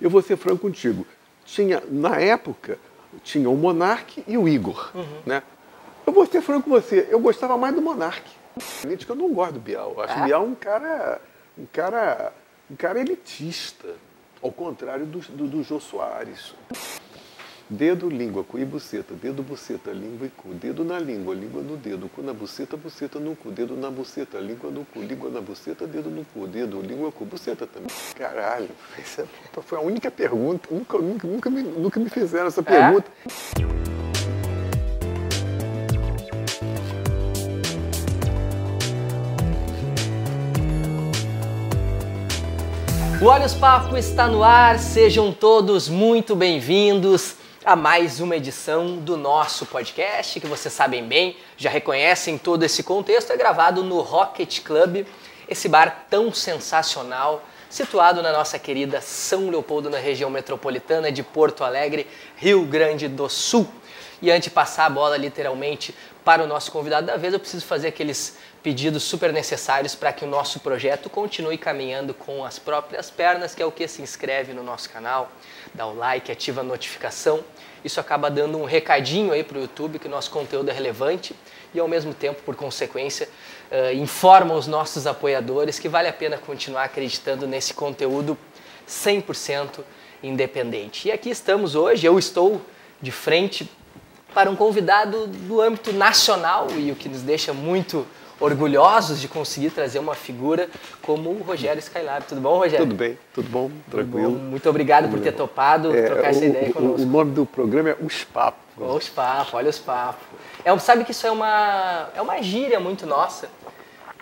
eu vou ser franco contigo. Tinha, na época, tinha o Monark e o Igor, uhum. né? Eu vou ser franco com você, eu gostava mais do Monark. Eu não gosto do Bial. Eu acho é? o Bial um cara, um cara, um cara elitista, ao contrário do, do, do Jô Soares. Dedo, língua, cu e buceta. Dedo, buceta, língua e cu. Dedo na língua, língua no dedo. Cu na buceta, buceta no cu. Dedo na buceta, língua no cu. Língua na buceta, dedo no cu. Dedo, língua, cu, buceta também. Caralho, essa foi a única pergunta. Nunca, nunca, nunca, me, nunca me fizeram essa pergunta. É? O Olhos Papo está no ar, sejam todos muito bem-vindos a mais uma edição do nosso podcast, que vocês sabem bem, já reconhecem todo esse contexto, é gravado no Rocket Club, esse bar tão sensacional, situado na nossa querida São Leopoldo, na região metropolitana de Porto Alegre, Rio Grande do Sul. E antes de passar a bola literalmente para o nosso convidado da vez, eu preciso fazer aqueles pedidos super necessários para que o nosso projeto continue caminhando com as próprias pernas, que é o que se inscreve no nosso canal, dá o like, ativa a notificação. Isso acaba dando um recadinho aí para o YouTube que o nosso conteúdo é relevante e ao mesmo tempo, por consequência, uh, informa os nossos apoiadores que vale a pena continuar acreditando nesse conteúdo 100% independente. E aqui estamos hoje, eu estou de frente para um convidado do âmbito nacional e o que nos deixa muito orgulhosos de conseguir trazer uma figura como o Rogério Skylab. Tudo bom, Rogério? Tudo bem, tudo bom, tranquilo. Tudo bom. Muito obrigado por ter topado é, trocar essa ideia conosco. O nome do programa é Os Papos. Os Papos, olha os papos. É, sabe que isso é uma, é uma gíria muito nossa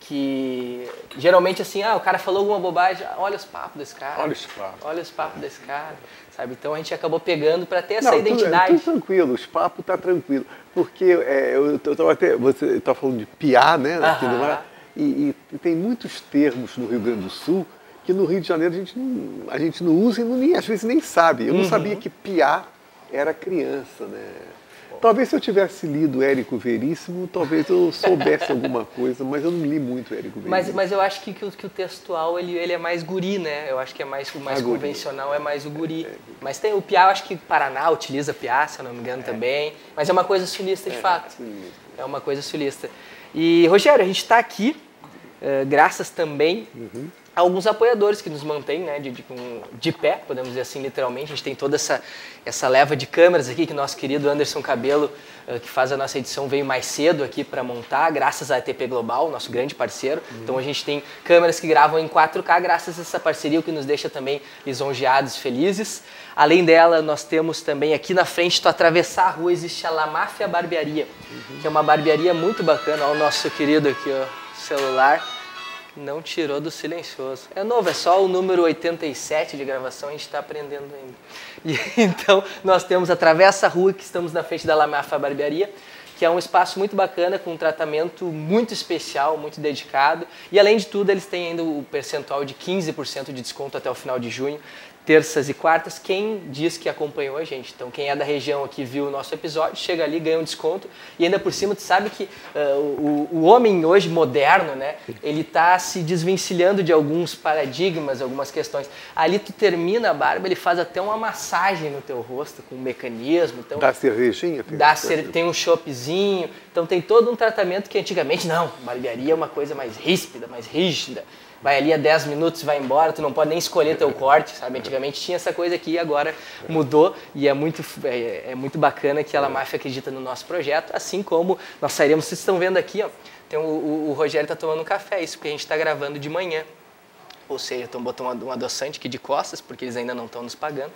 que geralmente assim, ah, o cara falou alguma bobagem, olha os papos desse cara. Olha os papos. Olha os papos desse cara, sabe? Então a gente acabou pegando para ter essa Não, identidade. Tudo, tudo tranquilo, os papos tá tranquilo, porque é, eu, eu tava até você tá falando de piar, né, mar, e, e, tem muitos termos no Rio Grande do Sul que no Rio de Janeiro a gente não, a gente não usa e não, nem, às vezes nem sabe. Eu não uhum. sabia que piar era criança, né? Talvez se eu tivesse lido Érico Veríssimo, talvez eu soubesse alguma coisa, mas eu não li muito Érico Veríssimo. Mas, mas eu acho que, que, o, que o textual ele, ele é mais guri, né? Eu acho que é mais, o mais convencional é mais o guri. É, é. Mas tem o Piá, eu acho que Paraná utiliza Piá, se eu não me engano, é. também. Mas é uma coisa sulista de é, fato. É uma coisa sulista. E, Rogério, a gente está aqui, uh, graças também uhum alguns apoiadores que nos mantêm né, de, de, de, pé, podemos dizer assim, literalmente. A gente tem toda essa, essa leva de câmeras aqui que nosso querido Anderson Cabelo, uh, que faz a nossa edição, veio mais cedo aqui para montar, graças à ETP Global, nosso grande parceiro. Uhum. Então a gente tem câmeras que gravam em 4K, graças a essa parceria, o que nos deixa também lisonjeados, felizes. Além dela, nós temos também aqui na frente, tu atravessar a rua, existe a La Máfia Barbearia, uhum. que é uma barbearia muito bacana. Olha o nosso querido aqui, ó, celular não tirou do silencioso. É novo, é só o número 87 de gravação, a gente está aprendendo ainda. E, então, nós temos a Rua, que estamos na frente da Lamafa Barbearia, que é um espaço muito bacana, com um tratamento muito especial, muito dedicado. E além de tudo, eles têm ainda o percentual de 15% de desconto até o final de junho terças e quartas, quem diz que acompanhou a gente. Então, quem é da região aqui viu o nosso episódio, chega ali, ganha um desconto. E ainda por cima, tu sabe que uh, o, o homem hoje moderno, né, ele está se desvencilhando de alguns paradigmas, algumas questões. Ali tu termina a barba, ele faz até uma massagem no teu rosto, com um mecanismo. Então, dá cervejinha? Dá cer tem um choppzinho. Então, tem todo um tratamento que antigamente, não, barbearia é uma coisa mais ríspida, mais rígida vai ali a 10 minutos vai embora, tu não pode nem escolher teu corte, sabe? Antigamente tinha essa coisa aqui e agora mudou e é muito, é, é muito bacana que a Máfia acredita no nosso projeto, assim como nós sairemos, vocês estão vendo aqui, ó, tem o, o, o Rogério está tomando um café, isso porque a gente está gravando de manhã, ou seja, estão botando um adoçante aqui de costas, porque eles ainda não estão nos pagando.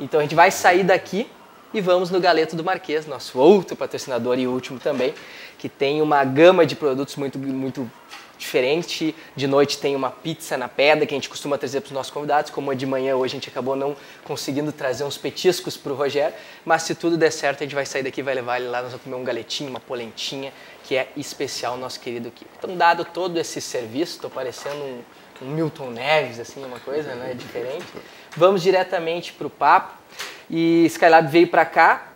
Então a gente vai sair daqui e vamos no Galeto do Marquês, nosso outro patrocinador e último também, que tem uma gama de produtos muito, muito diferente. De noite tem uma pizza na pedra que a gente costuma trazer para os nossos convidados. Como é de manhã hoje a gente acabou não conseguindo trazer uns petiscos para o Rogério, mas se tudo der certo a gente vai sair daqui vai levar ele lá, nós vamos comer um galetinho, uma polentinha, que é especial nosso querido Kiko. Então, dado todo esse serviço, estou parecendo um, um, Milton Neves, assim, uma coisa né, diferente. Vamos diretamente para o papo. E Skylab veio para cá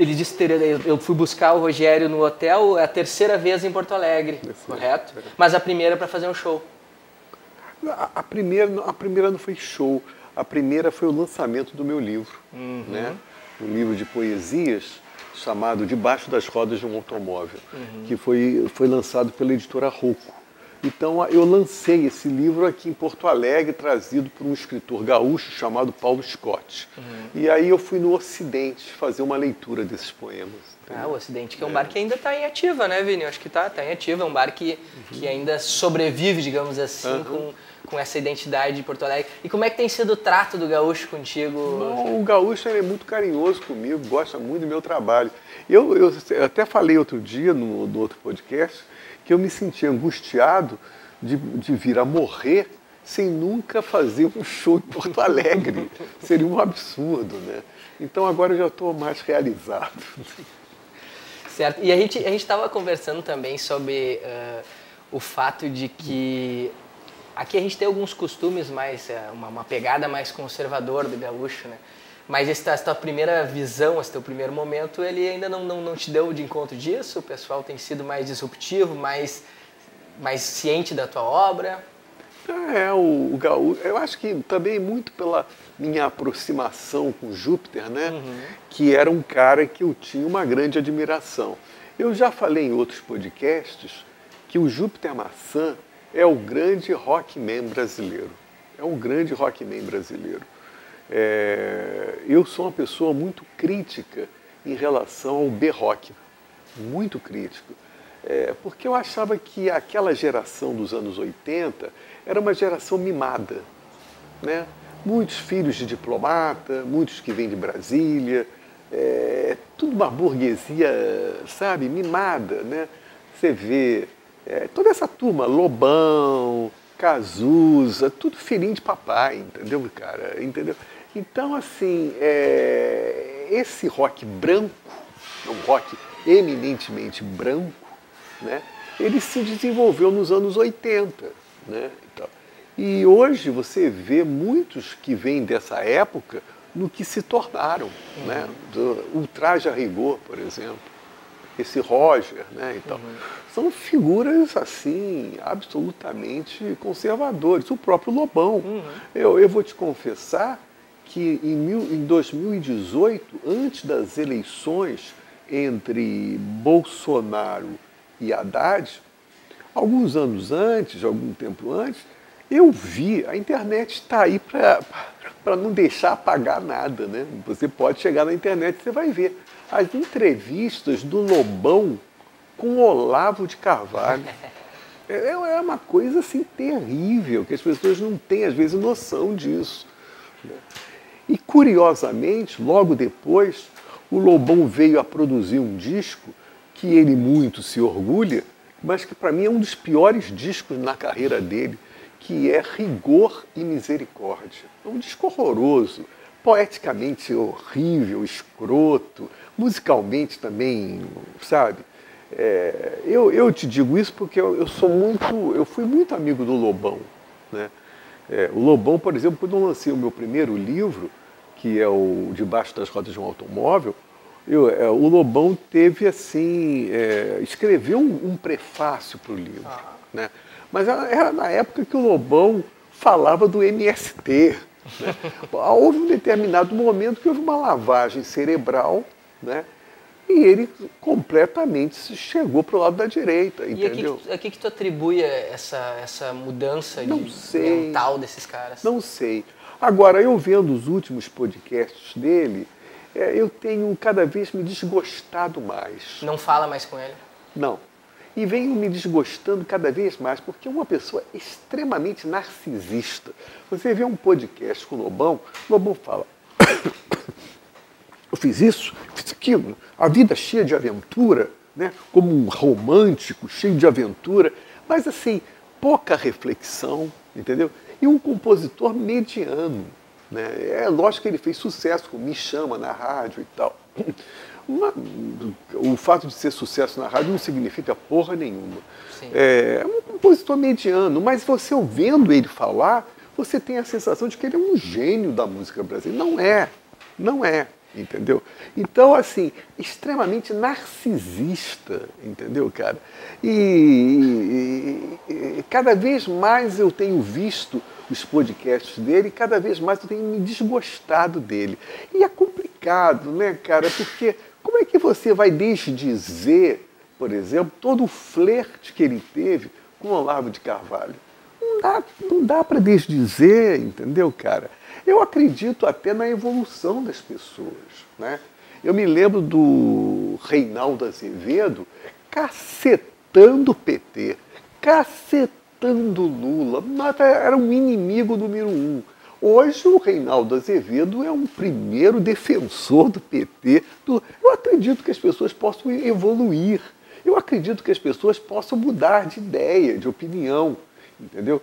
ele disse que eu fui buscar o Rogério no hotel é a terceira vez em Porto Alegre, correto? Mas a primeira para fazer um show. A, a, primeira, a primeira não foi show. A A primeira foi o lançamento do meu livro, uhum. né? um livro de poesias chamado Debaixo das Rodas de um Automóvel, uhum. que foi, foi lançado pela editora Rocco. Então eu lancei esse livro aqui em Porto Alegre, trazido por um escritor gaúcho chamado Paulo Scott. Uhum. E aí eu fui no Ocidente fazer uma leitura desses poemas. Ah, o Ocidente, que é um é. bar que ainda está em ativa, né, Vini? Eu acho que está tá em ativa, é um bar que, uhum. que ainda sobrevive, digamos assim, uhum. com, com essa identidade de Porto Alegre. E como é que tem sido o trato do gaúcho contigo? Não, o gaúcho é muito carinhoso comigo, gosta muito do meu trabalho. Eu, eu, eu até falei outro dia no, no outro podcast que eu me senti angustiado de, de vir a morrer sem nunca fazer um show em Porto Alegre. Seria um absurdo, né? Então agora eu já estou mais realizado. Certo. E a gente a estava conversando também sobre uh, o fato de que aqui a gente tem alguns costumes mais, uh, uma, uma, pegada mais conservador do gaúcho, né? Mas essa, essa tua primeira visão, esse teu primeiro momento, ele ainda não, não, não te deu de encontro disso? O pessoal tem sido mais disruptivo, mais, mais ciente da tua obra? É, o, o gaúcho, eu acho que também muito pela minha aproximação com Júpiter, né? Uhum. Que era um cara que eu tinha uma grande admiração. Eu já falei em outros podcasts que o Júpiter Maçã é o grande rockman brasileiro. É um grande rockman brasileiro. É, eu sou uma pessoa muito crítica em relação ao B-Rock, muito crítico, é, porque eu achava que aquela geração dos anos 80 era uma geração mimada. Né? Muitos filhos de diplomata, muitos que vêm de Brasília, é, tudo uma burguesia, sabe, mimada. Né? Você vê é, toda essa turma, Lobão, Cazuza, tudo filhinho de papai, entendeu, cara? Entendeu? Então, assim, é, esse rock branco, um rock eminentemente branco, né, ele se desenvolveu nos anos 80. Né, então, e hoje você vê muitos que vêm dessa época no que se tornaram. Uhum. Né, do Ultraje a Rigor, por exemplo. Esse Roger, né, então, uhum. são figuras assim absolutamente conservadores. O próprio Lobão. Uhum. Eu, eu vou te confessar que em, mil, em 2018, antes das eleições entre Bolsonaro e Haddad, alguns anos antes, algum tempo antes, eu vi, a internet está aí para não deixar apagar nada, né? Você pode chegar na internet e você vai ver as entrevistas do Lobão com Olavo de Carvalho. É, é uma coisa assim terrível, que as pessoas não têm, às vezes, noção disso. E curiosamente, logo depois, o Lobão veio a produzir um disco que ele muito se orgulha, mas que para mim é um dos piores discos na carreira dele, que é Rigor e Misericórdia. É um disco horroroso, poeticamente horrível, escroto, musicalmente também, sabe? É, eu, eu te digo isso porque eu, eu, sou muito, eu fui muito amigo do Lobão, né? É, o Lobão, por exemplo, quando eu lancei o meu primeiro livro, que é o Debaixo das Rodas de um Automóvel, eu, é, o Lobão teve assim, é, escreveu um, um prefácio para o livro. Ah. Né? Mas era na época que o Lobão falava do MST. Né? houve um determinado momento que houve uma lavagem cerebral, né? e ele completamente chegou para o lado da direita, e entendeu? E a que, que tu atribui essa, essa mudança mental desses caras? Não sei. Agora, eu vendo os últimos podcasts dele, é, eu tenho cada vez me desgostado mais. Não fala mais com ele? Não. E venho me desgostando cada vez mais, porque é uma pessoa extremamente narcisista. Você vê um podcast com o Lobão, o Lobão fala: Eu fiz isso, fiz aquilo, a vida cheia de aventura, né? como um romântico, cheio de aventura, mas assim, pouca reflexão, entendeu? E um compositor mediano. Né? É lógico que ele fez sucesso com Me Chama na rádio e tal. Uma, o fato de ser sucesso na rádio não significa porra nenhuma. É, é um compositor mediano, mas você ouvindo ele falar, você tem a sensação de que ele é um gênio da música brasileira. Não é, não é, entendeu? Então, assim, extremamente narcisista, entendeu, cara? E, e, e cada vez mais eu tenho visto os podcasts dele cada vez mais eu tenho me desgostado dele. E é complicado, né, cara? Porque como é que você vai desdizer, por exemplo, todo o flerte que ele teve com Olavo de Carvalho? Não dá, não dá para desdizer, entendeu, cara? Eu acredito até na evolução das pessoas, né? Eu me lembro do Reinaldo Azevedo cacetando o PT, cacetando Lula, era um inimigo número um. Hoje o Reinaldo Azevedo é um primeiro defensor do PT. Do... Eu acredito que as pessoas possam evoluir. Eu acredito que as pessoas possam mudar de ideia, de opinião, entendeu?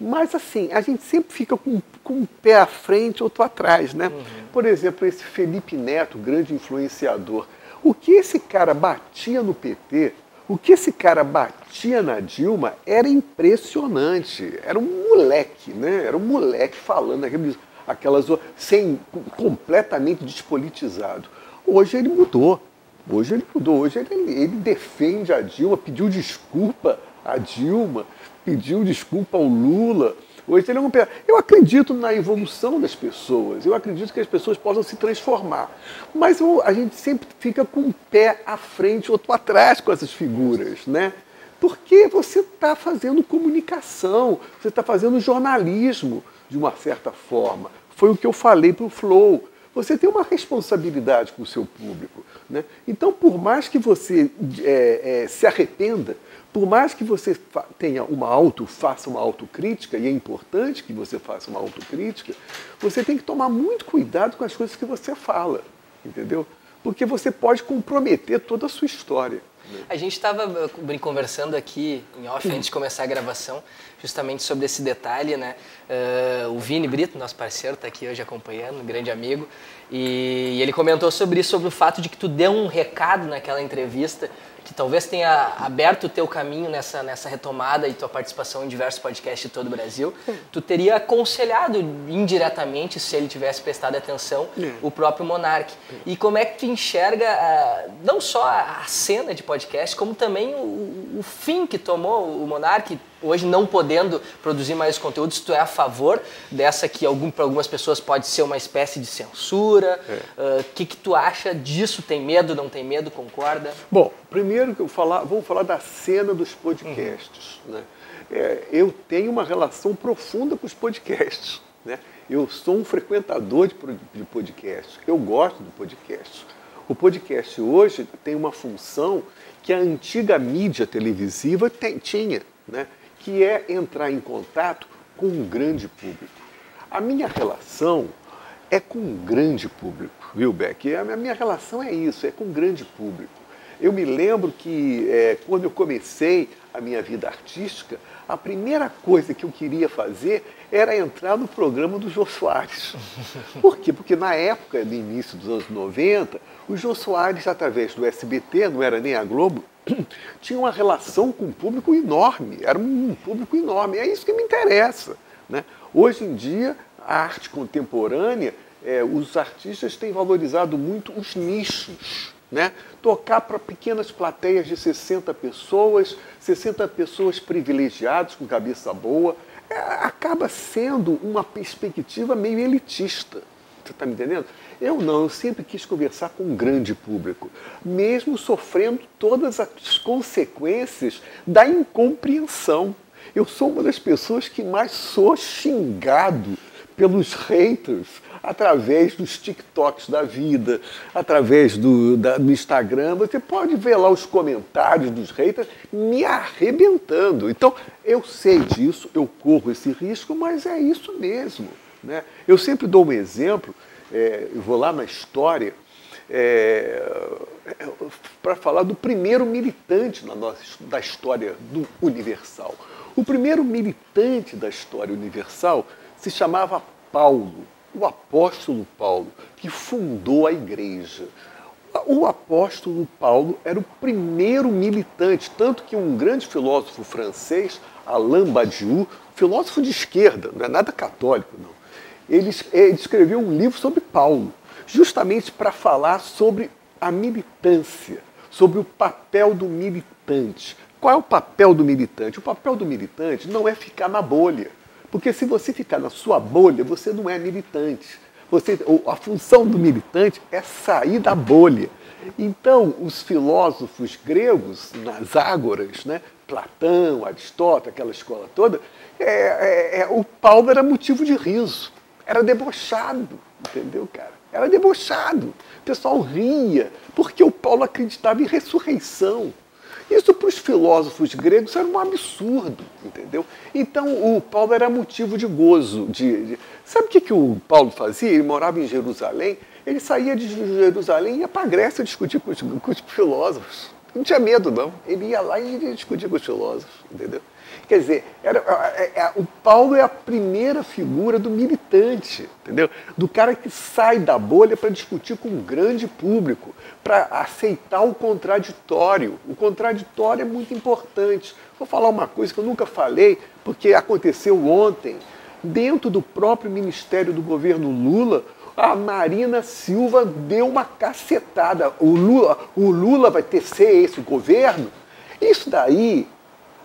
Mas assim, a gente sempre fica com, com um pé à frente, outro atrás, né? Uhum. Por exemplo, esse Felipe Neto, grande influenciador. O que esse cara batia no PT, o que esse cara batia na Dilma era impressionante. Era um moleque, né? Era um moleque falando aqueles, aquelas sem completamente despolitizado. Hoje ele mudou. Hoje ele mudou. Hoje ele, ele defende a Dilma, pediu desculpa a Dilma pediu desculpa ao Lula. Hoje ele é um... Eu acredito na evolução das pessoas, eu acredito que as pessoas possam se transformar. Mas a gente sempre fica com um pé à frente, outro atrás com essas figuras, né? Porque você está fazendo comunicação, você está fazendo jornalismo, de uma certa forma. Foi o que eu falei para o Flow. Você tem uma responsabilidade com o seu público. Né? Então, por mais que você é, é, se arrependa por mais que você tenha uma auto, faça uma autocrítica, e é importante que você faça uma autocrítica, você tem que tomar muito cuidado com as coisas que você fala, entendeu? Porque você pode comprometer toda a sua história. A gente estava uh, conversando aqui em off antes de começar a gravação, justamente sobre esse detalhe, né? Uh, o Vini Brito, nosso parceiro, está aqui hoje acompanhando, um grande amigo, e ele comentou sobre isso, sobre o fato de que tu deu um recado naquela entrevista que talvez tenha aberto o teu caminho nessa, nessa retomada e tua participação em diversos podcasts de todo o Brasil, tu teria aconselhado indiretamente, se ele tivesse prestado atenção, é. o próprio Monark. E como é que tu enxerga uh, não só a cena de podcast, como também o, o fim que tomou o Monark, hoje não podendo produzir mais conteúdos, tu é a favor dessa que algum, para algumas pessoas pode ser uma espécie de censura? O é. uh, que, que tu acha disso? Tem medo, não tem medo, concorda? Bom, primeiro que eu falar, vamos falar da cena dos podcasts. Uhum. Né? É, eu tenho uma relação profunda com os podcasts. Né? Eu sou um frequentador de, de podcasts. Eu gosto do podcast. O podcast hoje tem uma função que a antiga mídia televisiva tinha. Né? que é entrar em contato com um grande público. A minha relação é com um grande público, viu, Beck? A minha relação é isso, é com um grande público. Eu me lembro que é, quando eu comecei a minha vida artística, a primeira coisa que eu queria fazer era entrar no programa do Jô Soares. Por quê? Porque na época, no início dos anos 90, o Jô Soares, através do SBT, não era nem a Globo, tinha uma relação com um público enorme, era um público enorme. É isso que me interessa. Né? Hoje em dia, a arte contemporânea, é, os artistas têm valorizado muito os nichos. Né? Tocar para pequenas plateias de 60 pessoas, 60 pessoas privilegiadas, com cabeça boa, é, acaba sendo uma perspectiva meio elitista. Está me entendendo? Eu não, eu sempre quis conversar com um grande público, mesmo sofrendo todas as consequências da incompreensão. Eu sou uma das pessoas que mais sou xingado pelos haters através dos TikToks da vida, através do, da, do Instagram. Você pode ver lá os comentários dos haters me arrebentando. Então, eu sei disso, eu corro esse risco, mas é isso mesmo. Né? Eu sempre dou um exemplo é, eu vou lá na história, é, para falar do primeiro militante na nossa, da história do Universal. O primeiro militante da história universal se chamava Paulo, o apóstolo Paulo, que fundou a igreja. O apóstolo Paulo era o primeiro militante, tanto que um grande filósofo francês, Alain Badiou, filósofo de esquerda, não é nada católico, não ele, ele escreveu um livro sobre Paulo, justamente para falar sobre a militância, sobre o papel do militante. Qual é o papel do militante? O papel do militante não é ficar na bolha. Porque se você ficar na sua bolha, você não é militante. Você, a função do militante é sair da bolha. Então, os filósofos gregos, nas ágoras, né, Platão, Aristóteles, aquela escola toda, é, é, é, o Paulo era motivo de riso. Era debochado, entendeu, cara? Era debochado. O pessoal ria, porque o Paulo acreditava em ressurreição. Isso para os filósofos gregos era um absurdo, entendeu? Então o Paulo era motivo de gozo. De, de... Sabe o que, que o Paulo fazia? Ele morava em Jerusalém, ele saía de Jerusalém e ia para a Grécia discutir com os, com os filósofos. Não tinha medo, não. Ele ia lá e ia discutir com os filósofos, entendeu? Quer dizer, era, é, é, o Paulo é a primeira figura do militante, entendeu? Do cara que sai da bolha para discutir com um grande público, para aceitar o contraditório. O contraditório é muito importante. Vou falar uma coisa que eu nunca falei, porque aconteceu ontem. Dentro do próprio ministério do governo Lula, a Marina Silva deu uma cacetada. O Lula, o Lula vai tecer esse governo? Isso daí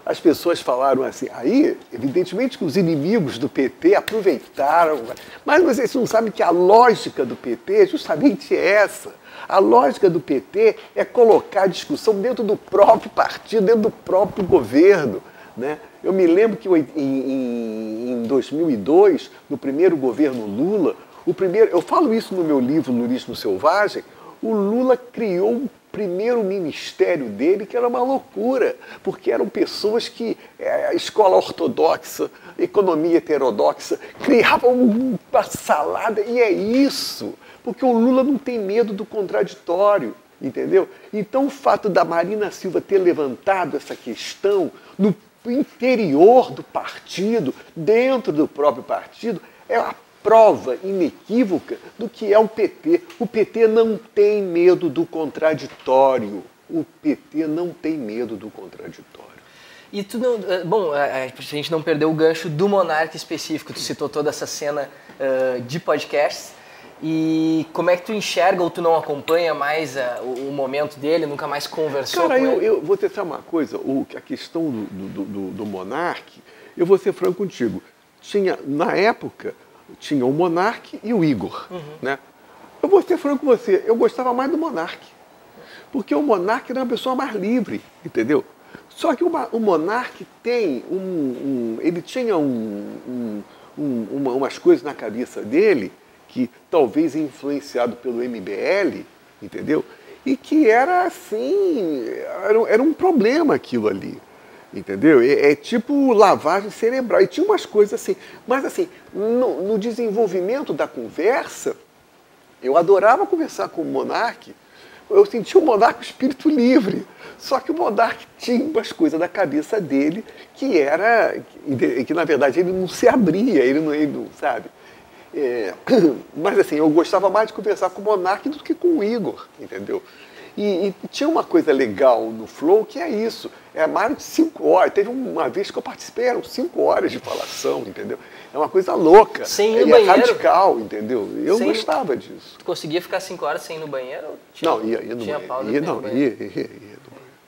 as pessoas falaram assim. Aí, evidentemente que os inimigos do PT aproveitaram, mas vocês não sabem que a lógica do PT é justamente essa. A lógica do PT é colocar a discussão dentro do próprio partido, dentro do próprio governo. Né? Eu me lembro que em, em, em 2002, no primeiro governo Lula, o primeiro, eu falo isso no meu livro Lurismo Selvagem, o Lula criou um primeiro ministério dele, que era uma loucura, porque eram pessoas que, é, escola ortodoxa, economia heterodoxa, criavam uma salada, e é isso, porque o Lula não tem medo do contraditório, entendeu? Então o fato da Marina Silva ter levantado essa questão no interior do partido, dentro do próprio partido, é a prova inequívoca do que é o PT. O PT não tem medo do contraditório. O PT não tem medo do contraditório. E tu não. Eh, bom, a gente não perdeu o gancho do monarca específico, tu citou toda essa cena uh, de podcasts. E como é que tu enxerga ou tu não acompanha mais o, o, momento dele, nunca mais conversou Cara, com eu, ele? eu vou testar uma coisa, o, a questão do, do, do, do monarca, eu vou ser franco contigo. Tinha, na época, tinha o Monarque e o Igor. Uhum. Né? Eu vou ser franco com você, eu gostava mais do Monarque. Porque o Monarque era uma pessoa mais livre, entendeu? Só que o, o Monarque tem um, um, Ele tinha um, um, uma, umas coisas na cabeça dele que talvez influenciado pelo MBL, entendeu? E que era assim, era, era um problema aquilo ali. Entendeu? É, é, tipo lavagem cerebral. E tinha umas coisas assim. Mas assim, no, no desenvolvimento da conversa, eu adorava conversar com o Monarque. Eu sentia o Monarque espírito livre. Só que o Monarque tinha umas coisas da cabeça dele que era. que, na verdade ele não se abria, ele não, ele não sabe? É, mas assim, eu gostava mais de conversar com o Monarque do que com o Igor, entendeu? E, e, tinha uma coisa legal no Flow que é isso. É mais de cinco horas. Teve uma vez que eu participei, eram cinco horas de falação, entendeu? É uma coisa louca. Sem ir no é banheiro. radical, entendeu? Eu sem gostava disso. Tu conseguia ficar cinco horas sem ir no banheiro? Tinha, não, ia, ia no tinha banheiro. Ia, não, ia, ia, ia, ia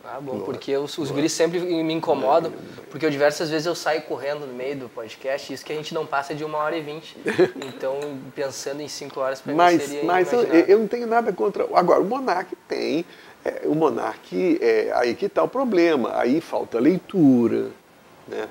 ah, bom, porque os, os guris sempre me incomodam, porque eu diversas vezes eu saio correndo no meio do podcast, isso que a gente não passa de uma hora e vinte. Então, pensando em cinco horas para mim seria Mas eu, eu, não tenho nada contra... Agora, o Monark tem... É, o Monark, é, aí que está o problema. Aí falta leitura, né?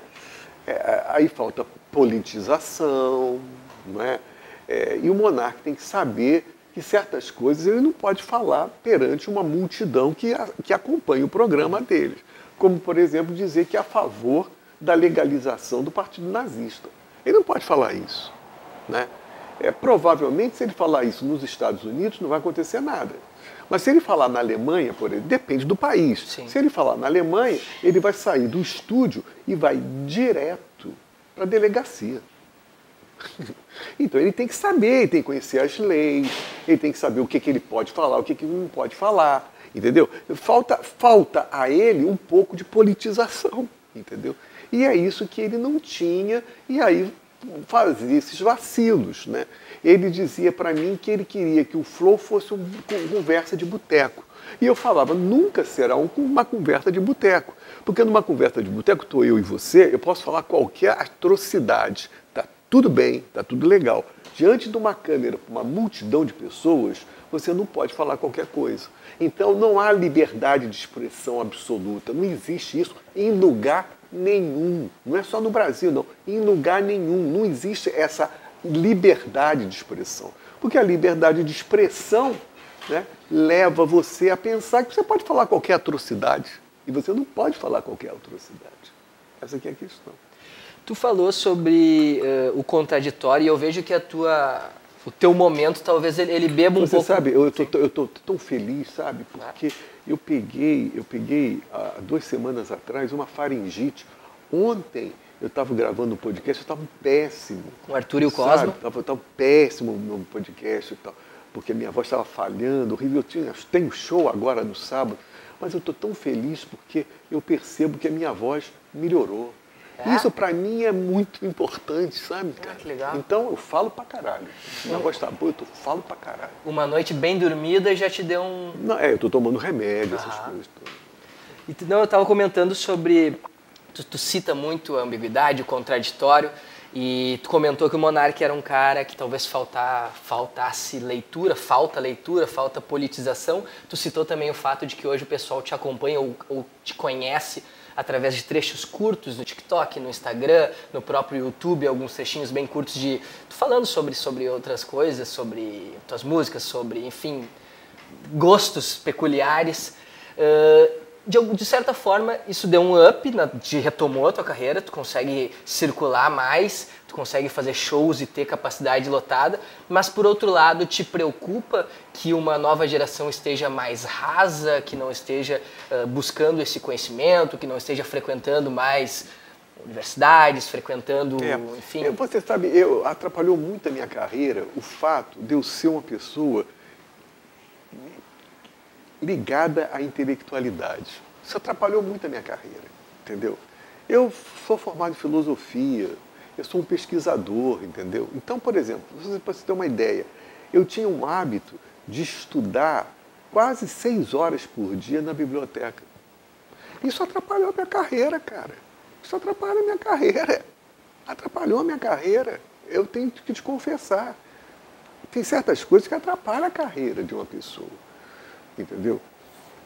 É, aí falta politização, não é? é e o monarca tem que saber que certas coisas ele não pode falar perante uma multidão que, a, que acompanha o programa dele. Como, por exemplo, dizer que é a favor da legalização do partido nazista. Ele não pode falar isso. Né? É, provavelmente, se ele falar isso nos Estados Unidos, não vai acontecer nada. Mas se ele falar na Alemanha, por exemplo, depende do país. Sim. Se ele falar na Alemanha, ele vai sair do estúdio e vai direto para a delegacia. Então ele tem que saber, ele tem que conhecer as leis, ele tem que saber o que, que ele pode falar, o que, que ele não pode falar, entendeu? Falta, falta a ele um pouco de politização, entendeu? E é isso que ele não tinha, e aí fazia esses vacilos, né? ele dizia para mim que ele queria que o flow fosse uma conversa de boteco. E eu falava, nunca será uma conversa de boteco. Porque numa conversa de boteco, estou eu e você, eu posso falar qualquer atrocidade. Tudo bem, tá tudo legal. Diante de uma câmera, uma multidão de pessoas, você não pode falar qualquer coisa. Então não há liberdade de expressão absoluta. Não existe isso em lugar nenhum. Não é só no Brasil, não. Em lugar nenhum. Não existe essa liberdade de expressão. Porque a liberdade de expressão né, leva você a pensar que você pode falar qualquer atrocidade. E você não pode falar qualquer atrocidade. Essa aqui é a questão. Tu falou sobre uh, o contraditório e eu vejo que a tua, o teu momento talvez ele, ele beba um você pouco. Você sabe, eu tô, eu tô tão feliz, sabe? Porque eu peguei, eu peguei há duas semanas atrás uma faringite. Ontem eu estava gravando um podcast, eu estava péssimo. Com o Arthur e o Cosmo? Estava tava péssimo no podcast e tal porque a minha voz estava falhando, horrível. Eu tinha, tenho show agora no sábado, mas eu estou tão feliz porque eu percebo que a minha voz melhorou. É? Isso para mim é muito importante, sabe, ah, cara? Ah, que legal. Então eu falo pra caralho. Minha voz tá boa, eu falo pra caralho. Uma noite bem dormida já te deu um. Não, é, eu tô tomando remédio, essas coisas. Tô... Não, eu estava comentando sobre. Tu, tu cita muito a ambiguidade, o contraditório. E tu comentou que o Monark era um cara que talvez faltar, faltasse leitura, falta leitura, falta politização. Tu citou também o fato de que hoje o pessoal te acompanha ou, ou te conhece através de trechos curtos no TikTok, no Instagram, no próprio YouTube, alguns trechinhos bem curtos de falando sobre, sobre outras coisas, sobre tuas músicas, sobre, enfim, gostos peculiares. Uh, de, de, certa forma, isso deu um up, na, retomou a tua carreira, tu consegue circular mais, tu consegue fazer shows e ter capacidade lotada, mas por outro lado, te preocupa que uma nova geração esteja mais rasa, que não esteja uh, buscando esse conhecimento, que não esteja frequentando mais universidades, frequentando, é, enfim. Você sabe, eu atrapalhou muito a minha carreira o fato de eu ser uma pessoa ligada à intelectualidade. Isso atrapalhou muito a minha carreira, entendeu? Eu sou formado em filosofia, eu sou um pesquisador, entendeu? Então, por exemplo, para você ter uma ideia, eu tinha um hábito de estudar quase seis horas por dia na biblioteca. Isso atrapalhou a minha carreira, cara. Isso atrapalha a minha carreira. Atrapalhou a minha carreira. Eu tenho que te confessar. Tem certas coisas que atrapalham a carreira de uma pessoa entendeu?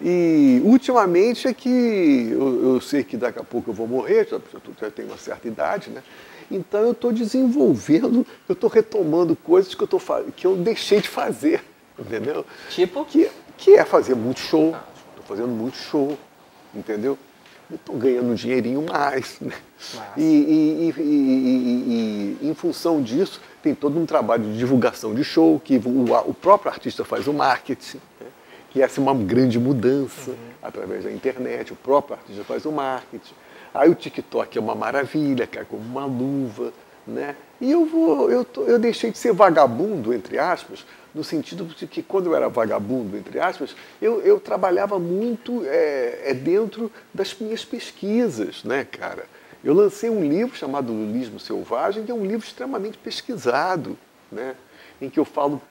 E ultimamente é que eu, eu, sei que daqui a pouco eu vou morrer, já, já tenho uma certa idade, né? Então eu estou desenvolvendo, eu estou retomando coisas que eu, tô, que eu deixei de fazer, entendeu? Tipo? Que, que é fazer muito show. Estou fazendo muito show, entendeu? Estou ganhando um dinheirinho mais. Né? E, e, e, e, em função disso, tem todo um trabalho de divulgação de show, que o, o próprio artista faz o marketing que essa é uma grande mudança uhum. através da internet, o próprio artista faz o marketing. Aí o TikTok é uma maravilha, cai como uma luva, né? E eu vou, eu, tô, eu deixei de ser vagabundo, entre aspas, no sentido de que quando eu era vagabundo, entre aspas, eu, eu trabalhava muito é, é dentro das minhas pesquisas, né, cara? Eu lancei um livro chamado Lulismo Selvagem, que é um livro extremamente pesquisado, né? em que eu falo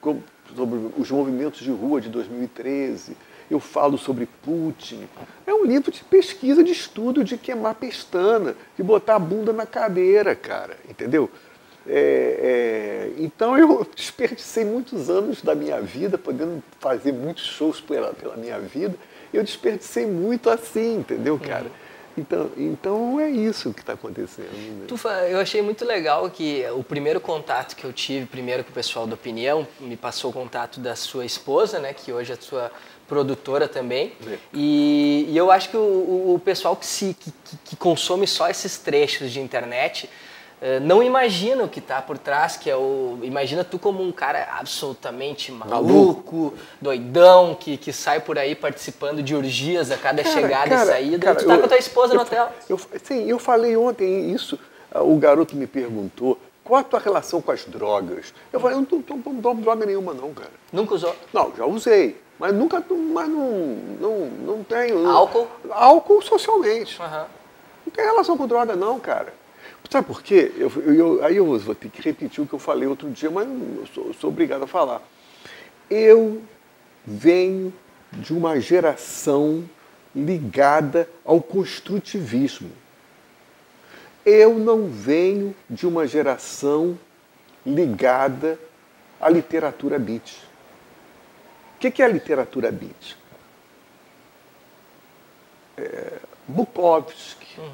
sobre os movimentos de rua de 2013, eu falo sobre Putin. É um livro de pesquisa, de estudo, de queimar pestana, de botar a bunda na cadeira, cara, entendeu? É, é, então eu desperdicei muitos anos da minha vida, podendo fazer muitos shows pela, pela minha vida, eu desperdicei muito assim, entendeu, cara? Uhum. Então, então é isso que está acontecendo. Né? Tu, eu achei muito legal que o primeiro contato que eu tive, primeiro com o pessoal da Opinião, me passou o contato da sua esposa, né, que hoje é sua produtora também. E, e, eu acho que o, o pessoal que, se, que, que consome só esses trechos de internet eh, não imagina o que está por trás, que é o. Imagina tu como um cara absolutamente maluco, maluco. doidão, que, que sai por aí participando de orgias a cada cara, chegada cara, e saída. Cara, tu tá eu, com a tua esposa eu, no hotel. Eu, sim, eu falei ontem isso. O garoto me perguntou qual a tua relação com as drogas? Eu falei, eu não tomo droga nenhuma, não, cara. Nunca usou? Não, já usei. Mas nunca, mas não, não, não tenho. Álcool? Álcool socialmente. Uhum. Não tem relação com droga, não, cara. Sabe por quê? Eu, eu, aí eu vou ter que repetir o que eu falei outro dia, mas eu sou, sou obrigado a falar. Eu venho de uma geração ligada ao construtivismo. Eu não venho de uma geração ligada à literatura beat. O que é a literatura beat? É, Bukowski, uhum.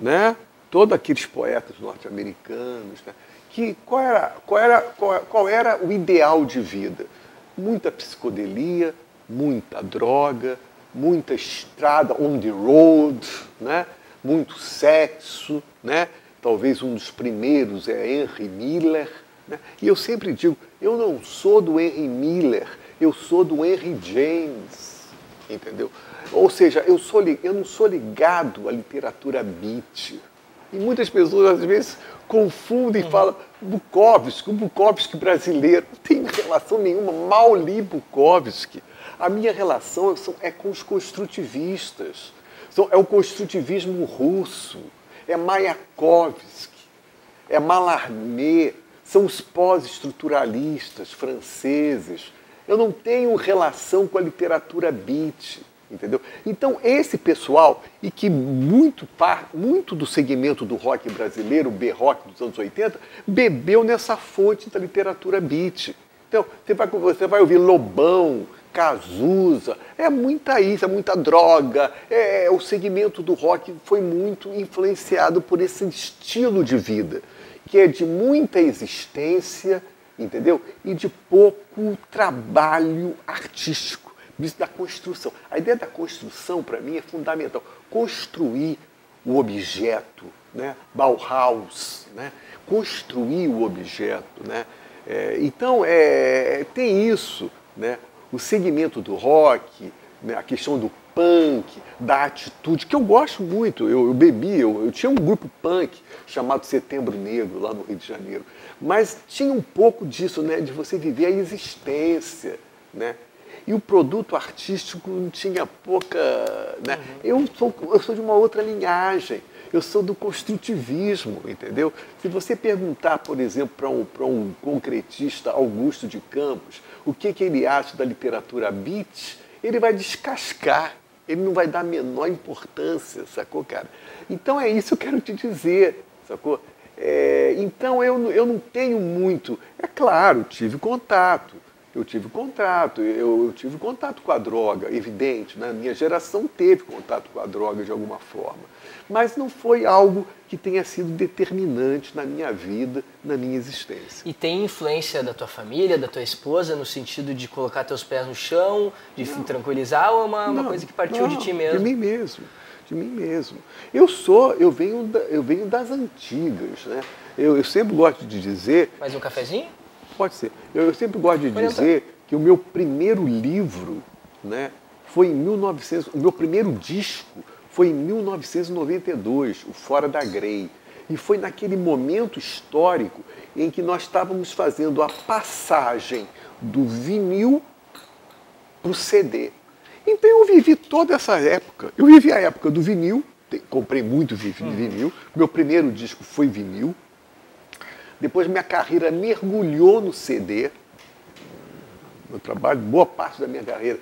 né? todos aqueles poetas norte-americanos, né? que qual era, qual, era, qual, qual era o ideal de vida? Muita psicodelia, muita droga, muita estrada on the road, né? muito sexo, né? talvez um dos primeiros é Henry Miller. Né? E eu sempre digo, eu não sou do Henry Miller, eu sou do Henry James, entendeu? Ou seja, eu, sou, eu não sou ligado à literatura beat. E muitas pessoas às vezes confundem e uhum. falam Bukowski, o Bukowski brasileiro. Não tem relação nenhuma, mal li Bukowski. A minha relação é com os construtivistas. É o construtivismo russo, é Mayakovsky, é Mallarmé, são os pós-estruturalistas franceses. Eu não tenho relação com a literatura beat entendeu? Então esse pessoal e que muito muito do segmento do rock brasileiro, B-rock dos anos 80, bebeu nessa fonte da literatura beat. Então você vai você vai ouvir Lobão, Cazuza, é muita isso, é muita droga. É, é, o segmento do rock foi muito influenciado por esse estilo de vida, que é de muita existência, entendeu? E de pouco trabalho artístico da construção. A ideia da construção, para mim, é fundamental. Construir o objeto, né? Bauhaus, né? construir o objeto. Né? É, então, é, tem isso. Né? O segmento do rock, né? a questão do punk, da atitude, que eu gosto muito. Eu, eu bebi, eu, eu, tinha um grupo punk chamado Setembro Negro, lá no Rio de Janeiro. Mas tinha um pouco disso, né? de você viver a existência. Né? E o produto artístico tinha pouca. Né? Uhum. Eu, sou, eu sou de uma outra linhagem. Eu sou do construtivismo, entendeu? Se você perguntar, por exemplo, para um, um concretista Augusto de Campos o que, que ele acha da literatura beat, ele vai descascar. Ele não vai dar a menor importância, sacou, cara? Então é isso que eu quero te dizer, sacou? É, então eu, eu não tenho muito. É claro, tive contato eu tive contato, eu, eu, tive contato com a droga, evidente, né? minha geração teve contato com a droga de alguma forma, mas não foi algo que tenha sido determinante na minha vida, na minha existência. E tem influência da tua família, da tua esposa, no sentido de colocar teus pés no chão, de não, tranquilizar, ou é uma, não, uma coisa que partiu não, de ti mesmo? De mim mesmo, de mim mesmo. Eu sou, eu venho, da, eu venho das antigas, né? Eu, eu sempre gosto de dizer... Mais um cafezinho? Pode ser. Eu, eu sempre gosto de dizer que o meu primeiro livro né, foi em 1900, o meu primeiro disco foi em 1992, o Fora da Grey. E foi naquele momento histórico em que nós estávamos fazendo a passagem do vinil para o CD. Então eu vivi toda essa época. Eu vivi a época do vinil, comprei muito uhum. vinil. Meu primeiro disco foi vinil. Depois minha carreira mergulhou no CD, meu trabalho, boa parte da minha carreira.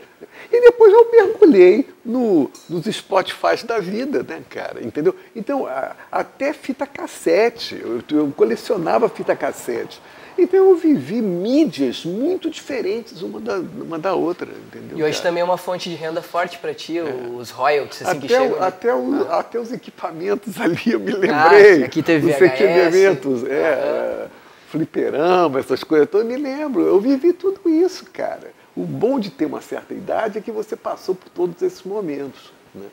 E depois eu mergulhei no, nos Spotify da vida, né, cara? Entendeu? Então, a, até fita cassete, eu, eu, colecionava fita cassete. Então eu vivi mídias muito diferentes uma da, uma da outra, entendeu? E hoje cara? também é uma fonte de renda forte para ti, é. os royalties assim até que chegam. O, até, o, ah. até os equipamentos ali, eu me lembrei. Ah, aqui teve os equipamentos, é, é, fliperama, essas coisas todas, eu me lembro. Eu vivi tudo isso, cara. O bom de ter uma certa idade é que você passou por todos esses momentos, né?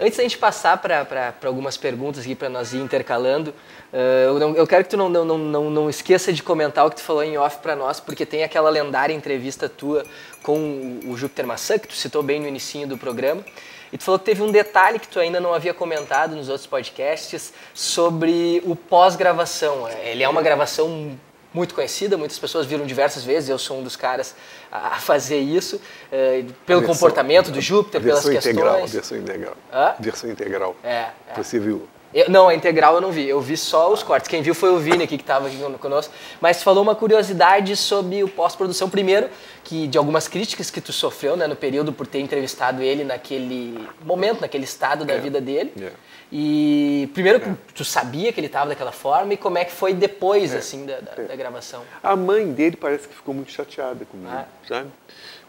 Antes da gente passar para algumas perguntas aqui para nós ir intercalando, uh, eu, não, eu, quero que tu não, não, não, não esqueça de comentar o que tu falou em off para nós, porque tem aquela lendária entrevista tua com o Júpiter Maçã, que tu citou bem no início do programa. E tu falou que teve um detalhe que tu ainda não havia comentado nos outros podcasts sobre o pós-gravação. Ele é uma gravação muito conhecida, muitas pessoas viram diversas vezes, eu sou um dos caras a fazer isso, uh, pelo comportamento do Júpiter, pelas questões. Integral, versão integral. Hã? Versão integral. É, é. Você viu? Eu, não, a integral eu não vi. Eu vi só os cortes. Quem viu foi o Vini aqui que estava aqui conosco. Mas falou uma curiosidade sobre o pós-produção. Primeiro, que de algumas críticas que tu sofreu né, no período por ter entrevistado ele naquele momento, naquele estado da É. vida dele. É. E primeiro, tu sabia que ele estava daquela forma e como é que foi depois, assim, da, da- da gravação? A mãe dele parece que ficou muito chateada comigo, Ah. sabe?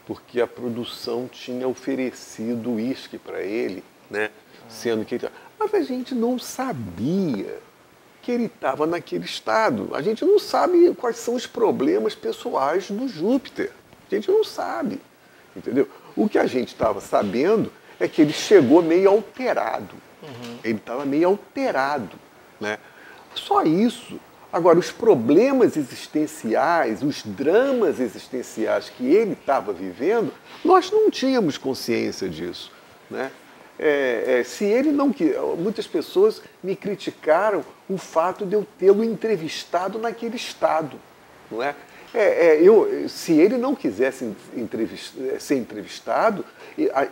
Porque a produção tinha oferecido uísque para ele, né? Sendo que ele... Mas a gente não sabia que ele estava naquele estado. A gente não sabe quais são os problemas pessoais do Júpiter. A gente não sabe, entendeu? O que a gente estava sabendo é que ele chegou meio alterado. Ele estava meio alterado, né? Só isso. Agora, os problemas existenciais, os dramas existenciais que ele estava vivendo, nós não tínhamos consciência disso. Né? É, é, se ele não que muitas pessoas me criticaram o fato de eu tê-lo entrevistado naquele estado, não é? É, é, eu, se ele não quisesse entrevist, ser entrevistado,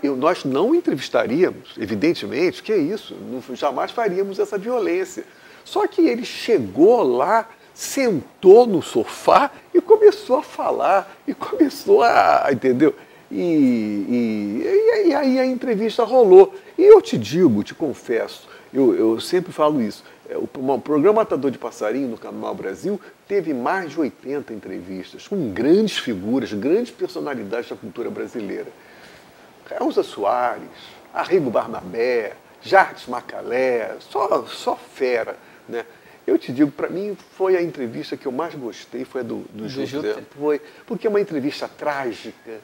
eu- nós não entrevistaríamos, evidentemente, que é isso, não- jamais faríamos essa violência. Só que ele chegou lá, sentou no sofá e começou a falar, e começou a, entendeu? E, e, e- aí a entrevista rolou. E eu te digo, te confesso, eu, eu sempre falo isso. é, O, programa Matador de Passarinho no Canal Brasil teve mais de 80 entrevistas com grandes figuras, grandes personalidades da cultura brasileira. Elza Soares, Arrigo Barnabé, Jardim Macalé, só, só fera. Né? Eu te digo, para mim foi a entrevista que eu mais gostei, foi a do, do, Júpiter. Júpiter. Foi, porque é uma entrevista trágica,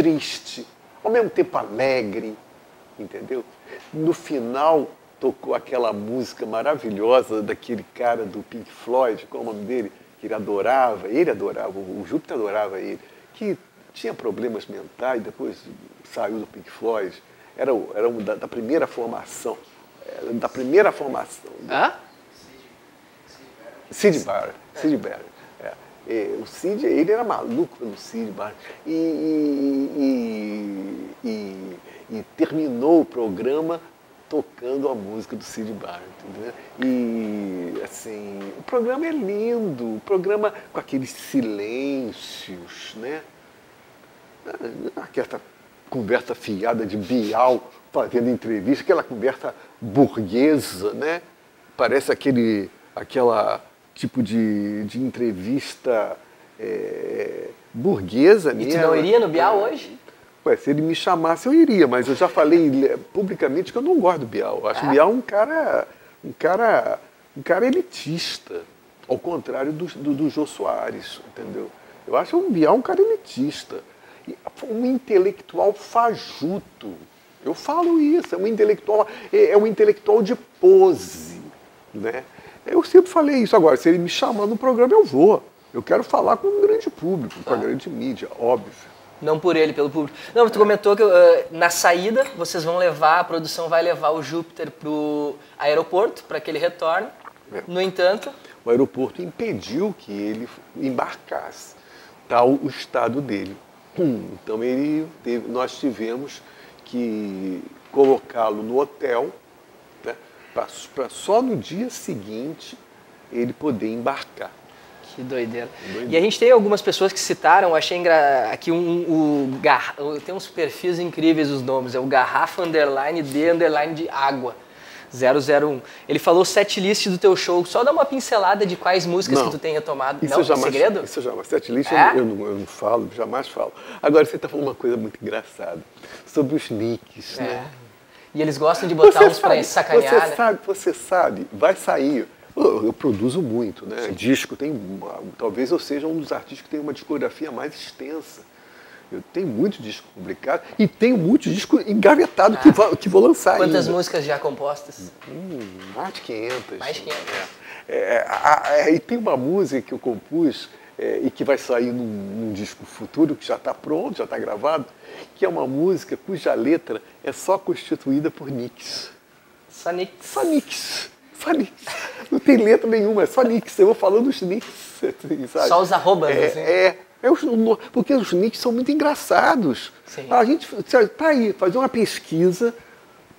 triste, ao mesmo tempo alegre, entendeu? No final tocou aquela música maravilhosa daquele cara do Pink Floyd, qual é o nome dele? Que ele adorava, ele adorava, o Júpiter adorava ele, que tinha problemas mentais, depois saiu do Pink Floyd, era, o- era um da, da primeira formação, era da primeira formação. Hã? Sid Barrett. Sid Barrett. É. O Sid, ele era maluco pelo Sid Barrett. E, e- e- e- terminou o programa tocando a música do Sid Barrett. Entendeu? E, assim, o programa é lindo. O programa com aqueles silêncios, né? Aquela conversa fiada de Bial fazendo entrevista, aquela conversa burguesa, né? Parece aquele aquela tipo de, de entrevista é, burguesa E mesmo. tu não iria no Bial hoje? Ué, se ele me chamasse, eu iria, mas eu já falei le- publicamente que eu não gosto do Bial. Eu acho Ah. o Bial um cara, um cara, um cara elitista, ao contrário do, do, do Jô Soares, entendeu? Eu acho o Bial um cara elitista, e um intelectual fajuto. Eu falo isso, é um intelectual, é, é um intelectual de pose, né? Eu sempre falei isso. Agora, se ele me chamar no programa, eu vou. Eu quero falar com um grande público, com a grande mídia, óbvio. Não por ele, pelo público. Não, tu comentou que eh, na saída vocês vão levar, a produção vai levar o Júpiter pro aeroporto para que ele retorne. É. No entanto, o aeroporto impediu que ele embarcasse, tal o estado dele. Hum, Então ele teve- nós tivemos que colocá-lo no hotel, para só no dia seguinte ele poder embarcar. que doideira. Doideira. E a gente tem algumas pessoas que citaram, achei engra... aqui um, o gar... tem uns perfis incríveis os nomes, é o Garrafa Underline D Underline de Água. 001. Ele falou set list do teu show. Só dá uma pincelada de quais músicas Não. que tu tem retomado. Isso não, jamais, é segredo? Isso jamais. Setlist É? eu, eu não, eu não falo, jamais falo. Agora você está falando uma coisa muito engraçada sobre os nicks, É. né? E eles gostam de botar uns pra sacanear, você né? sabe, você sabe, vai sair. Eu, eu produzo muito, né? Disco tem, talvez eu seja um dos artistas que tem uma discografia mais extensa. Eu tenho muito disco publicado e tenho muito disco engavetado que, vou, que vou lançar Ah. Quantas ainda. músicas já compostas? Hum, mais de 500. Mais de 500. É, é, a- a- e tem uma música que eu compus é, e que vai sair num, num disco futuro, que já está pronto, já está gravado, que é uma música cuja letra é só constituída por nicks. Sonic. Só nicks. Só nicks. Não tem letra nenhuma, é só nicks. Eu vou falando os nicks. sabe? Só os arrobas, é, assim. É, é os- porque os nicks são muito engraçados. Sim. A gente tá aí, fazer uma pesquisa,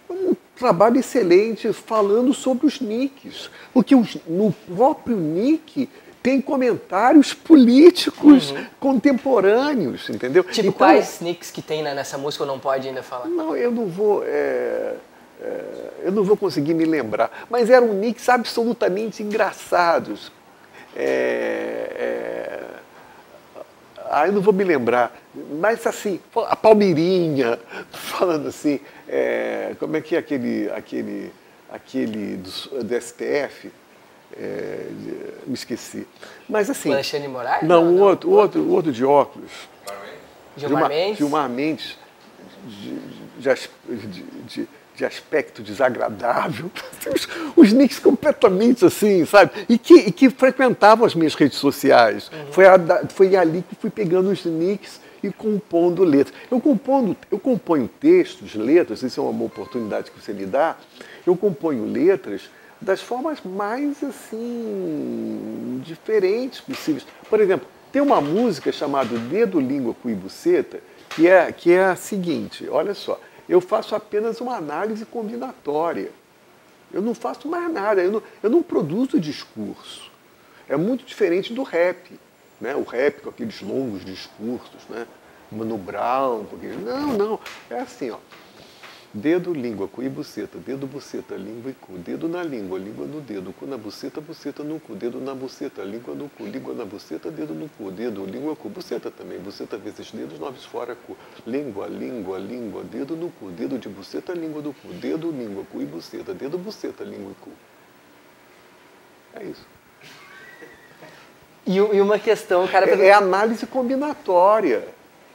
hum, trabalho excelente falando sobre os nicks. Porque os, no próprio nick tem comentários políticos uhum. contemporâneos, entendeu? Tipo, então, quais nicks que tem né, nessa música ou não pode ainda falar? Não, eu não vou. É, é, eu não vou conseguir me lembrar. Mas eram nicks absolutamente engraçados. É, é, ah, eu não vou me lembrar. Mas assim, a Palmeirinha, falando assim, é, como é que é aquele, aquele, aquele do, do STF? É, me esqueci. Mas assim. O Alexandre Moraes? Não, o outro, o outro, o outro de óculos. Gilmar Mendes? Gilmar Mendes. De, de, de, de aspecto desagradável, os, os nicks completamente assim, sabe? E que, e que frequentavam as minhas redes sociais. Uhum. Foi, a, foi ali que fui pegando os nicks e compondo letras. Eu, compondo, eu componho textos, letras, isso é uma oportunidade que você me dá, eu componho letras das formas mais assim diferentes possíveis. Por exemplo, tem uma música chamada Dedo, Língua, Cu e Buceta, que é, que é a seguinte, olha só, eu faço apenas uma análise combinatória. Eu não faço mais nada, eu não, eu não produzo discurso. É muito diferente do rap. Né? O rap com aqueles longos discursos, né? Mano Brown, porque... não, não, é assim, ó. Dedo, língua, cu e buceta. Dedo, buceta, língua e cu. Dedo na língua, língua no dedo. Cu na buceta, buceta no cu. Dedo na buceta, língua no cu. Língua na buceta, dedo no cu. Dedo, língua, cu. Buceta também. Buceta vezes dedos, noves fora cu. Língua, língua, língua. Dedo no cu. Dedo de buceta, língua do cu. Dedo, língua, cu e buceta. Dedo, buceta, língua e cu. É isso. E, uma questão, cara... É, é análise combinatória.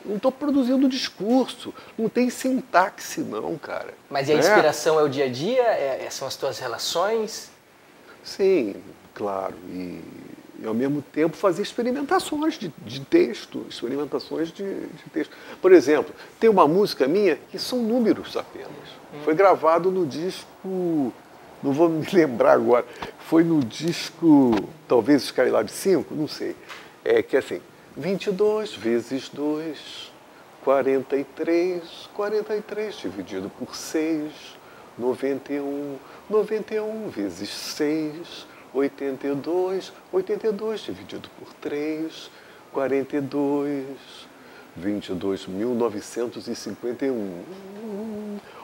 Não estou produzindo discurso. Não tem sintaxe, não, cara. Mas e a inspiração é, é o dia a dia? É, é, são as tuas relações? Sim, claro. E, e ao mesmo tempo fazer experimentações de, de texto, experimentações de, de, texto. Por exemplo, tem uma música minha que são números apenas. Hum. Foi gravado no disco, não vou me lembrar agora, foi no disco, talvez Skylab 5, não sei. É que assim, 22 vezes 2, 43, 43 dividido por 6, 91, 91 vezes 6, 82, 82 dividido por 3, 42, 22.951,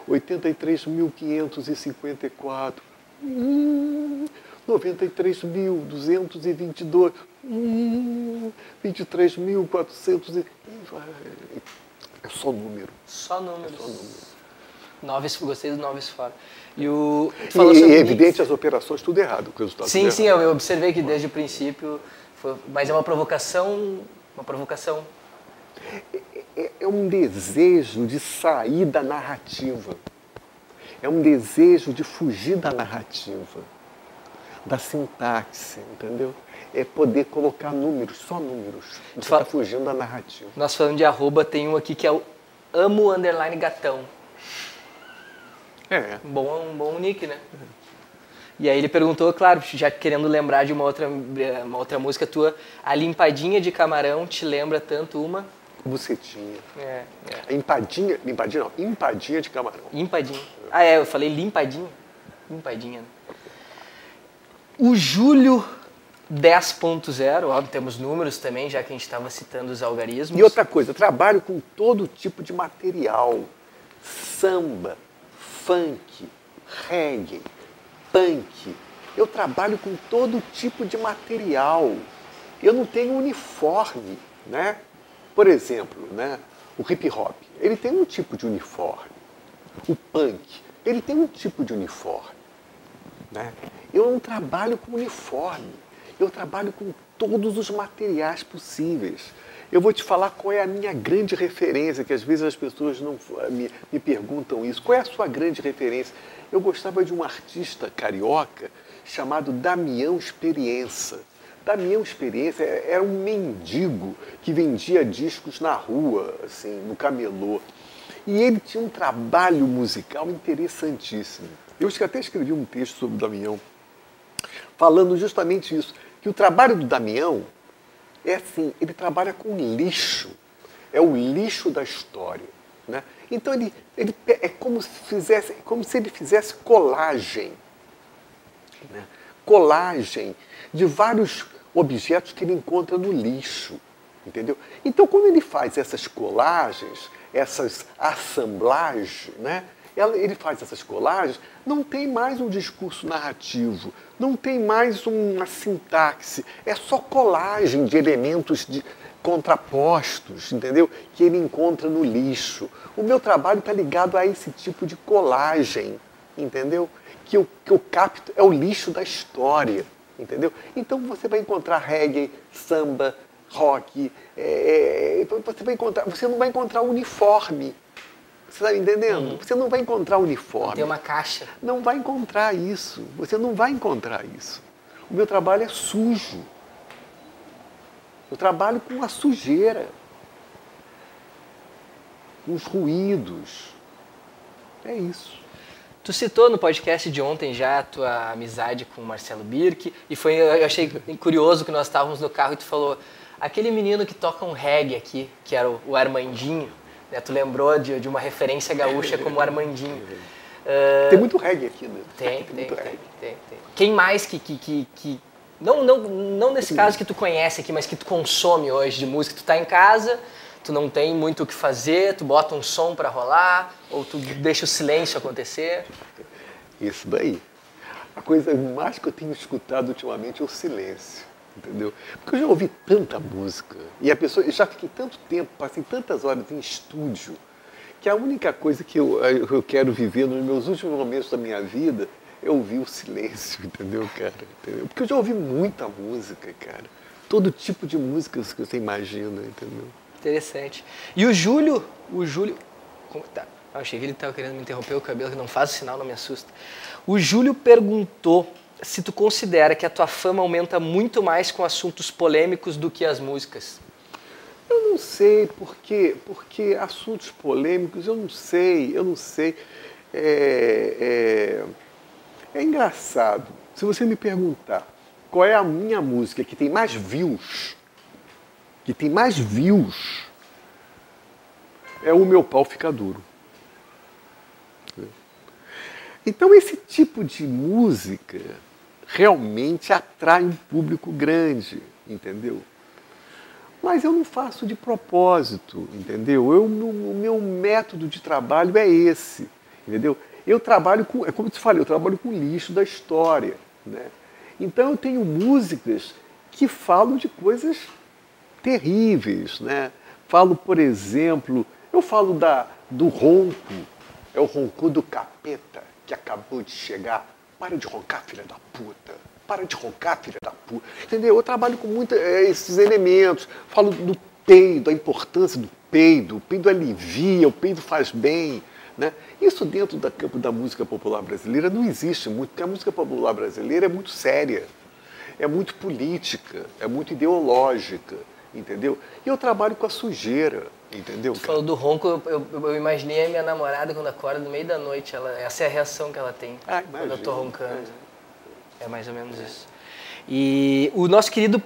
83.554, 93.222, hum, 23.400 e... É só número. Só números. É só número. Noves, gostei do Noves fora. E, o, e, e é evidente as operações tudo errado, o resultado Sim, sim, eu observei que desde o princípio, foi, mas é uma provocação, uma provocação. É, é, é um desejo de sair da narrativa. É um desejo de fugir da narrativa da sintaxe, entendeu? É poder colocar números, só números. Você está fugindo da narrativa. Nós falando de arroba, tem um aqui que é o amo underline gatão. É. Bom, um bom nick, né? É. E aí ele perguntou, claro, já querendo lembrar de uma outra, uma outra música tua, a limpadinha de camarão te lembra tanto uma? Bucetinha. É, é. Empadinha, limpadinha não, empadinha de camarão. Empadinha. Ah, é, eu falei limpadinha. Limpadinha, né? O Júlio 10.0, óbvio, temos números também, já que a gente estava citando os algarismos. E outra coisa, trabalho com todo tipo de material. Samba, funk, reggae, punk. Eu trabalho com todo tipo de material. Eu não tenho uniforme, né? Por exemplo, né? O hip hop, ele tem um tipo de uniforme. O punk, ele tem um tipo de uniforme. Né? Eu não trabalho com uniforme, eu trabalho com todos os materiais possíveis. Eu vou te falar qual é a minha grande referência, que às vezes as pessoas não me, me perguntam isso. Qual é a sua grande referência? Eu gostava de um artista carioca chamado Damião Experiência. Damião Experiência era um mendigo que vendia discos na rua, assim, no camelô. E ele tinha um trabalho musical interessantíssimo. Eu até escrevi um texto sobre o Damião, falando justamente isso, que o trabalho do Damião é assim, ele trabalha com lixo, é o lixo da história. Né? Então ele, ele é como se, fizesse, como se ele fizesse colagem. Né? Colagem de vários objetos que ele encontra no lixo. Entendeu? Então, quando ele faz essas colagens, essas assemblagens, né? Ele faz essas colagens, não tem mais um discurso narrativo, não tem mais uma sintaxe, é só colagem de elementos de, contrapostos, entendeu? Que ele encontra no lixo. O meu trabalho está ligado a esse tipo de colagem, entendeu? Que eu, que eu capto é o lixo da história, entendeu? Então você vai encontrar reggae, samba, rock, é, é você vai encontrar, você não vai encontrar uniforme. Você está entendendo? Uhum. Você não vai encontrar uniforme. Tem uma caixa. Não vai encontrar isso. Você não vai encontrar isso. O meu trabalho é sujo. Eu trabalho com a sujeira, com os ruídos. É isso. Tu citou no podcast de ontem já a tua amizade com o Marcelo Birk e foi eu achei curioso que nós estávamos no carro e tu falou aquele menino que toca um reggae aqui, que era o, Armandinho, né? Tu lembrou de, de uma referência gaúcha como Armandinho. Uh, tem muito reggae aqui, né? Tem, tem, tem, tem, tem, tem, Quem mais que, que, que, que não, não, não nesse caso que tu conhece aqui, mas que tu consome hoje de música. Tu tá em casa, tu não tem muito o que fazer, tu bota um som para rolar, ou tu deixa o silêncio acontecer. Isso daí. A coisa mais que eu tenho escutado ultimamente é o silêncio, entendeu? Porque eu já ouvi tanta música e a pessoa, eu já fiquei tanto tempo, passei tantas horas em estúdio, que a única coisa que eu, eu quero viver nos meus últimos momentos da minha vida eu ouvi o silêncio, entendeu, cara? Entendeu? Porque eu já ouvi muita música, cara. Todo tipo de músicas que você imagina, entendeu? Interessante. E o Júlio, o Júlio. Como, tá, achei que ele estava querendo me interromper o cabelo, que não faz o sinal, não me assusta. O Júlio perguntou se tu considera que a tua fama aumenta muito mais com assuntos polêmicos do que as músicas. Eu não sei, porque, porque assuntos polêmicos, eu não sei, eu não sei. É, é, é engraçado. Se você me perguntar qual é a minha música que tem mais views, que tem mais views, é o meu pau fica duro. Então esse tipo de música realmente atrai um público grande, entendeu? Mas eu não faço de propósito, entendeu? Eu, o meu método de trabalho é esse, entendeu? Eu trabalho com, é como eu te falei, eu trabalho com lixo da história. Né? Então eu tenho músicas que falam de coisas terríveis. Né? Falo, por exemplo, eu falo da, do ronco, é o ronco do capeta que acabou de chegar. Para de roncar, filha da puta. Para de roncar, filha da puta. Entendeu? Eu trabalho com muitos é, esses elementos. Falo do peido, a importância do peido. O peido alivia, o peido faz bem. Né? Isso dentro do campo da música popular brasileira não existe muito, porque a música popular brasileira é muito séria, é muito política, é muito ideológica, entendeu? E eu trabalho com a sujeira, entendeu? Tu falou do ronco, eu, eu, eu, imaginei a minha namorada quando acorda no meio da noite, ela, essa é a reação que ela tem ah, quando eu estou roncando. É. é mais ou menos é. isso. E o nosso querido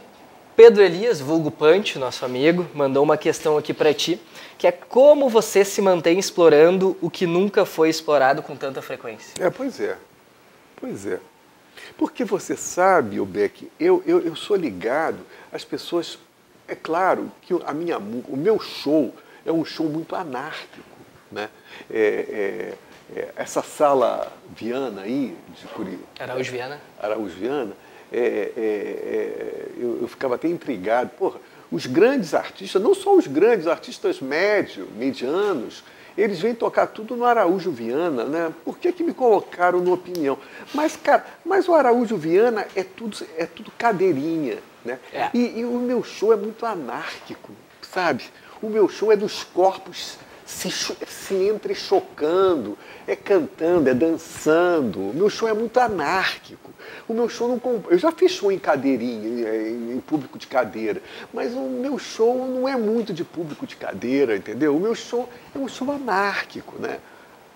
Pedro Elias, vulgo Punch, nosso amigo, mandou uma questão aqui para ti que é como você se mantém explorando o que nunca foi explorado com tanta frequência. É, pois é. Pois é. Porque você sabe, o Beck, eu, eu, eu sou ligado, as pessoas. É claro que a minha, o meu show é um show muito anárquico. Né? É, é, é, essa sala Viana aí, de Curitiba. Araújo Viana. Araújo Viana, é, é, é, eu, eu ficava até intrigado. Porra, os grandes artistas, não só os grandes artistas médios, medianos, eles vêm tocar tudo no Araújo Viana, né? Por que, que me colocaram no opinião? Mas, cara, mas o Araújo Viana é tudo, é tudo cadeirinha, né? É. E, e o meu show é muito anárquico, sabe? O meu show é dos corpos se, se entrechocando, é cantando, é dançando. O meu show é muito anárquico. O meu show não. Eu já fiz show em cadeirinha, em público de cadeira, mas o meu show não é muito de público de cadeira, entendeu? O meu show é um show anárquico, né?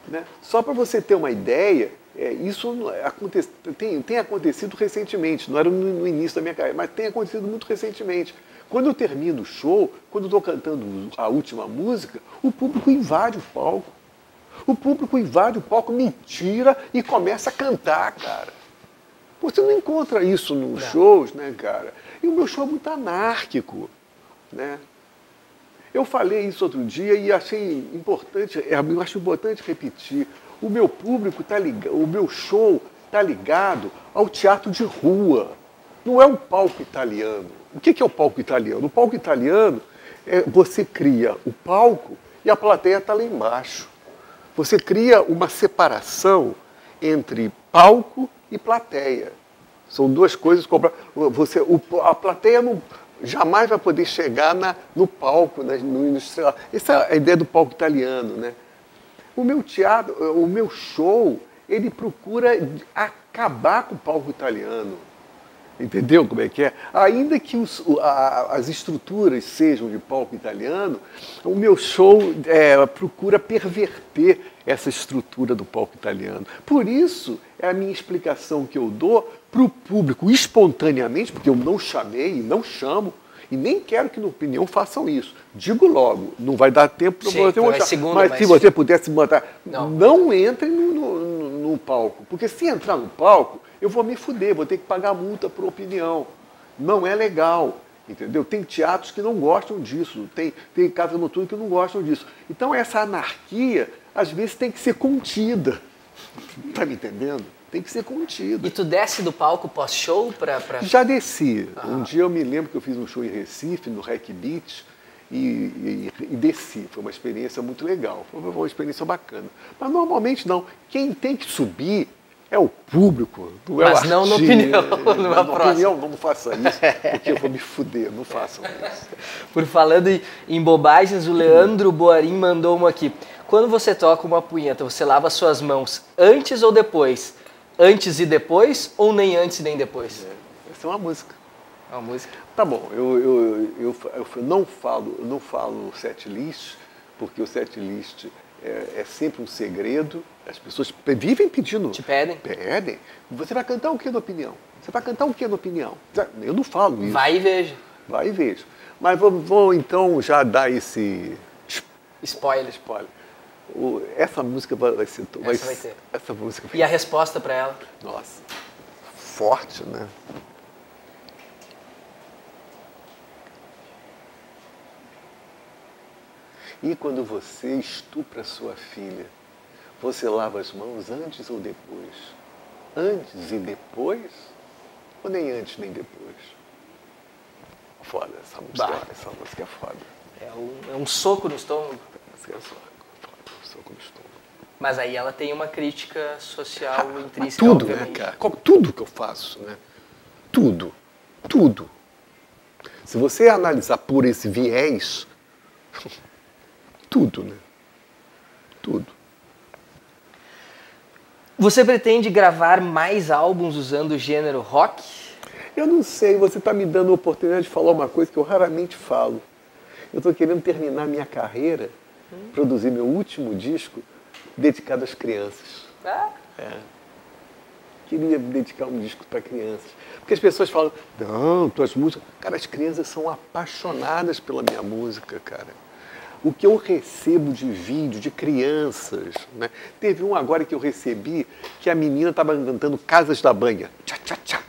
né? Só para você ter uma ideia, é, isso aconte, tem, tem, acontecido recentemente, não era no, no, início da minha carreira, mas tem acontecido muito recentemente. Quando eu termino o show, quando eu estou cantando a última música, o público invade o palco. O público invade o palco, me tira e começa a cantar, cara. Você não encontra isso nos não. shows, né, cara? E o meu show é muito anárquico, né? Eu falei isso outro dia e achei importante, é, eu acho importante repetir. O meu público está ligado, o meu show está ligado ao teatro de rua. Não é um palco italiano. O que é o palco italiano? O palco italiano é você cria o palco e a plateia está lá embaixo. Você cria uma separação entre palco e plateia. São duas coisas. Você, a plateia não, jamais vai poder chegar na, no palco, no industrial. Essa é a ideia do palco italiano. Né? O meu teatro, o meu show, ele procura acabar com o palco italiano. Entendeu como é que é? Ainda que os, a, as estruturas sejam de palco italiano, o meu show é, procura perverter essa estrutura do palco italiano. Por isso, é a minha explicação que eu dou para o público espontaneamente, porque eu não chamei e não chamo, e nem quero que no opinião façam isso. Digo logo, não vai dar tempo para você mostrar. Segundo, mas, mas, se você pudesse botar, não, não entre no, no, no palco. Porque se entrar no palco, eu vou me fuder, vou ter que pagar multa por opinião. Não é legal. Entendeu? Tem teatros que não gostam disso, tem, tem casa noturna que não gostam disso. Então essa anarquia, às vezes, tem que ser contida. Tá me entendendo? Tem que ser contida. E tu desce do palco pós-show para. Pra... Já desci. Um dia eu me lembro que eu fiz um show em Recife, no Rec Beach, e, e, e, desci. Foi uma experiência muito legal, foi uma experiência bacana. Mas normalmente não. Quem tem que subir é o público, não é Mas o não na opinião, numa na opinião, não faça isso, porque eu vou me fuder, não façam isso. Por falando em bobagens, o Leandro Boarim mandou uma aqui. Quando você toca uma punheta, você lava suas mãos antes ou depois? Antes e depois ou nem antes nem depois? É, essa é uma música. É uma música? Tá bom, eu, eu, eu, eu não falo, eu não falo set list, porque o set list é, é, sempre um segredo. As pessoas vivem pedindo. Te pedem? Pedem. Você vai cantar o que na opinião? Você vai cantar o que na opinião? Eu não falo isso. Vai e veja. Vai e veja. Mas vamos, vamos então já dar esse. Spoiler. Spoiler. O, essa música vai ser. Vai, essa vai ter. Essa música vai E a resposta para ela? Nossa. Forte, né? E quando você estupra sua filha, você lava as mãos antes ou depois? Antes e depois? Ou nem antes nem depois? Foda, essa música, bah. essa música é foda. É um, é um soco no estômago. Essa é foda, estômago. Mas aí ela tem uma crítica social ah, intrínseca. Tudo, né, cara? Tudo que eu faço, né? Tudo. Tudo. Se você analisar por esse viés, tudo, né? Tudo. Você pretende gravar mais álbuns usando o gênero rock? Eu não sei, você está me dando a oportunidade de falar uma coisa que eu raramente falo. Eu estou querendo terminar minha carreira, hum. produzir meu último disco dedicado às crianças. Ah. É. Queria dedicar um disco para crianças. Porque as pessoas falam, não, tuas músicas. Cara, as crianças são apaixonadas pela minha música, cara o que eu recebo de vídeo de crianças. Né? Teve um agora que eu recebi que a menina estava cantando Casas da Banha. Tchá, tchá, tchá.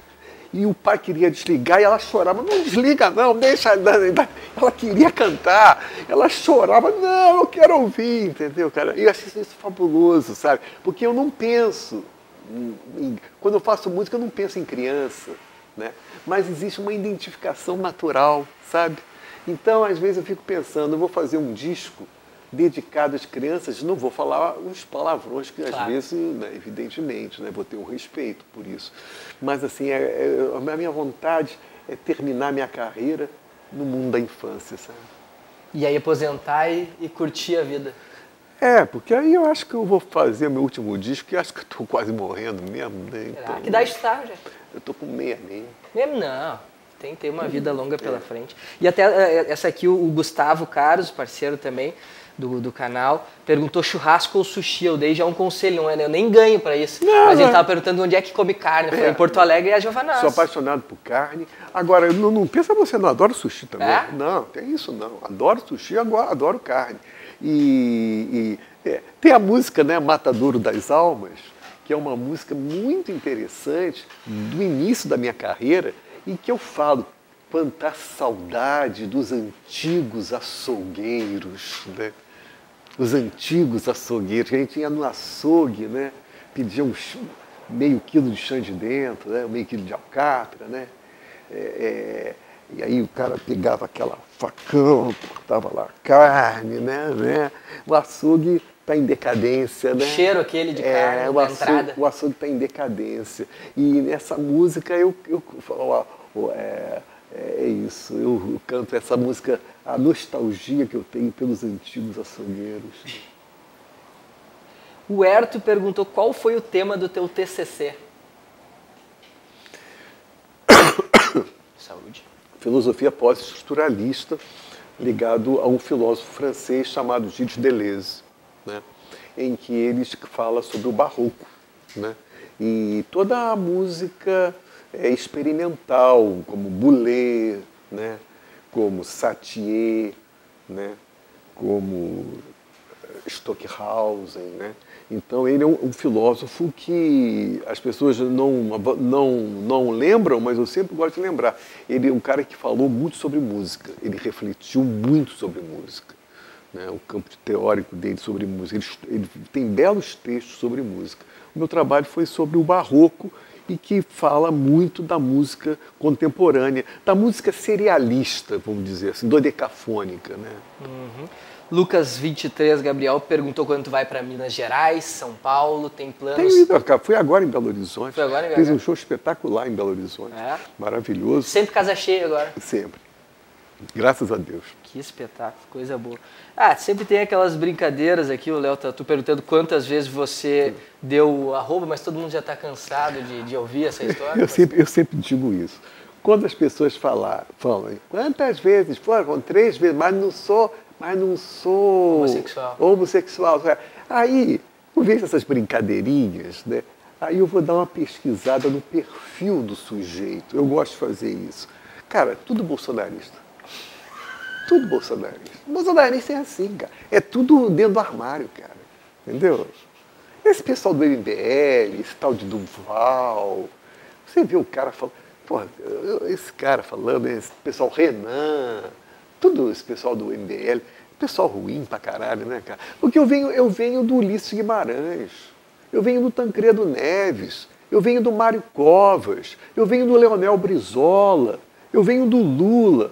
E o pai queria desligar e ela chorava. Não desliga, não, deixa. Ela queria cantar, ela chorava. Não, eu quero ouvir, entendeu, cara? E eu achei isso fabuloso, sabe? Porque eu não penso. Quando eu faço música, eu não penso em criança, né? Mas existe uma identificação natural, sabe? Então, às vezes eu fico pensando, eu vou fazer um disco dedicado às crianças, não vou falar os palavrões que às vezes, né, evidentemente, né, vou ter um respeito por isso. Mas assim, é, é, a minha vontade é terminar minha carreira no mundo da infância, sabe? E aí aposentar e, e curtir a vida. É, porque aí eu acho que eu vou fazer meu último disco e acho que eu estou quase morrendo mesmo. Né? Então, que idade está, já? Eu estou com meia meia. Mesmo não. tem, tem uma vida longa pela frente. E até eh, essa aqui, o Gustavo Carlos, parceiro também do, do canal, perguntou churrasco ou sushi. Eu dei já um conselho, não é? Eu nem ganho para isso. Não, mas ele estava perguntando onde é que come carne. Eu falei, é, em Porto Alegre e a Giovanna. Sou apaixonado por carne. Agora, não, não pensa você, não adoro sushi também. É? Não, tem isso não. Adoro sushi, agora adoro carne. E, e é, tem a música, né, Matadouro das Almas, que é uma música muito interessante do início da minha carreira e que eu falo quanta saudade dos antigos açougueiros, né? Os antigos açougueiros, a gente ia no açougue, né? Pedia um meio quilo de chã de dentro, né? meio quilo de alcatra, né? É, é, e aí o cara pegava aquela facão, cortava lá a carne, né? né? O açougue está em decadência, né? O cheiro aquele de é, carne, o açougue, entrada. O açougue está em decadência. E nessa música eu, eu, eu é, é isso, eu canto essa música, a nostalgia que eu tenho pelos antigos açougueiros. O Herto perguntou qual foi o tema do teu TCC. Saúde. Filosofia pós-estruturalista, ligado a um filósofo francês chamado Gilles Deleuze, né? em que ele fala sobre o barroco. Né? E toda a música é, experimental, como Boulez, né? como Satie, né? como eh, Stockhausen. Né? Então ele é um, um, filósofo que as pessoas não, não, não lembram, mas eu sempre gosto de lembrar. Ele é um cara que falou muito sobre música, ele refletiu muito sobre música. Né? O campo teórico dele sobre música. Ele, ele tem belos textos sobre música. O meu trabalho foi sobre o barroco e que fala muito da música contemporânea, da música serialista, vamos dizer assim, dodecafônica. Né? Uhum. Lucas 23, Gabriel, perguntou quando tu vai para Minas Gerais, São Paulo, tem planos? Tenho ido, cara, fui agora em Belo Horizonte. Foi agora em Fiz um show espetacular em Belo Horizonte. É? Maravilhoso. Sempre casa cheia agora? Sempre. Graças a Deus. Que espetáculo, coisa boa. Ah, sempre tem aquelas brincadeiras aqui, o Léo tá tu perguntando quantas vezes você Sim. deu arroba, mas todo mundo já está cansado de, de, ouvir essa história. Eu, sempre, eu sempre digo isso. Quando as pessoas falar, falam, quantas vezes? Foram três vezes, mas não sou, mas não sou homossexual. homossexual. Aí, eu vejo essas brincadeirinhas, né? Aí eu vou dar uma pesquisada no perfil do sujeito. Eu gosto de fazer isso. Cara, tudo bolsonarista tudo bolsonarista. Bolsonarista é assim, cara. É tudo dentro do armário, cara. Entendeu? Esse pessoal do MBL, esse tal de Duval, você vê o cara falando, porra, esse cara falando, esse pessoal Renan, tudo esse pessoal do MBL, pessoal ruim pra caralho, né, cara? Porque eu venho, eu venho do Ulisses Guimarães, eu venho do Tancredo Neves, eu venho do Mário Covas, eu venho do Leonel Brizola, eu venho do Lula.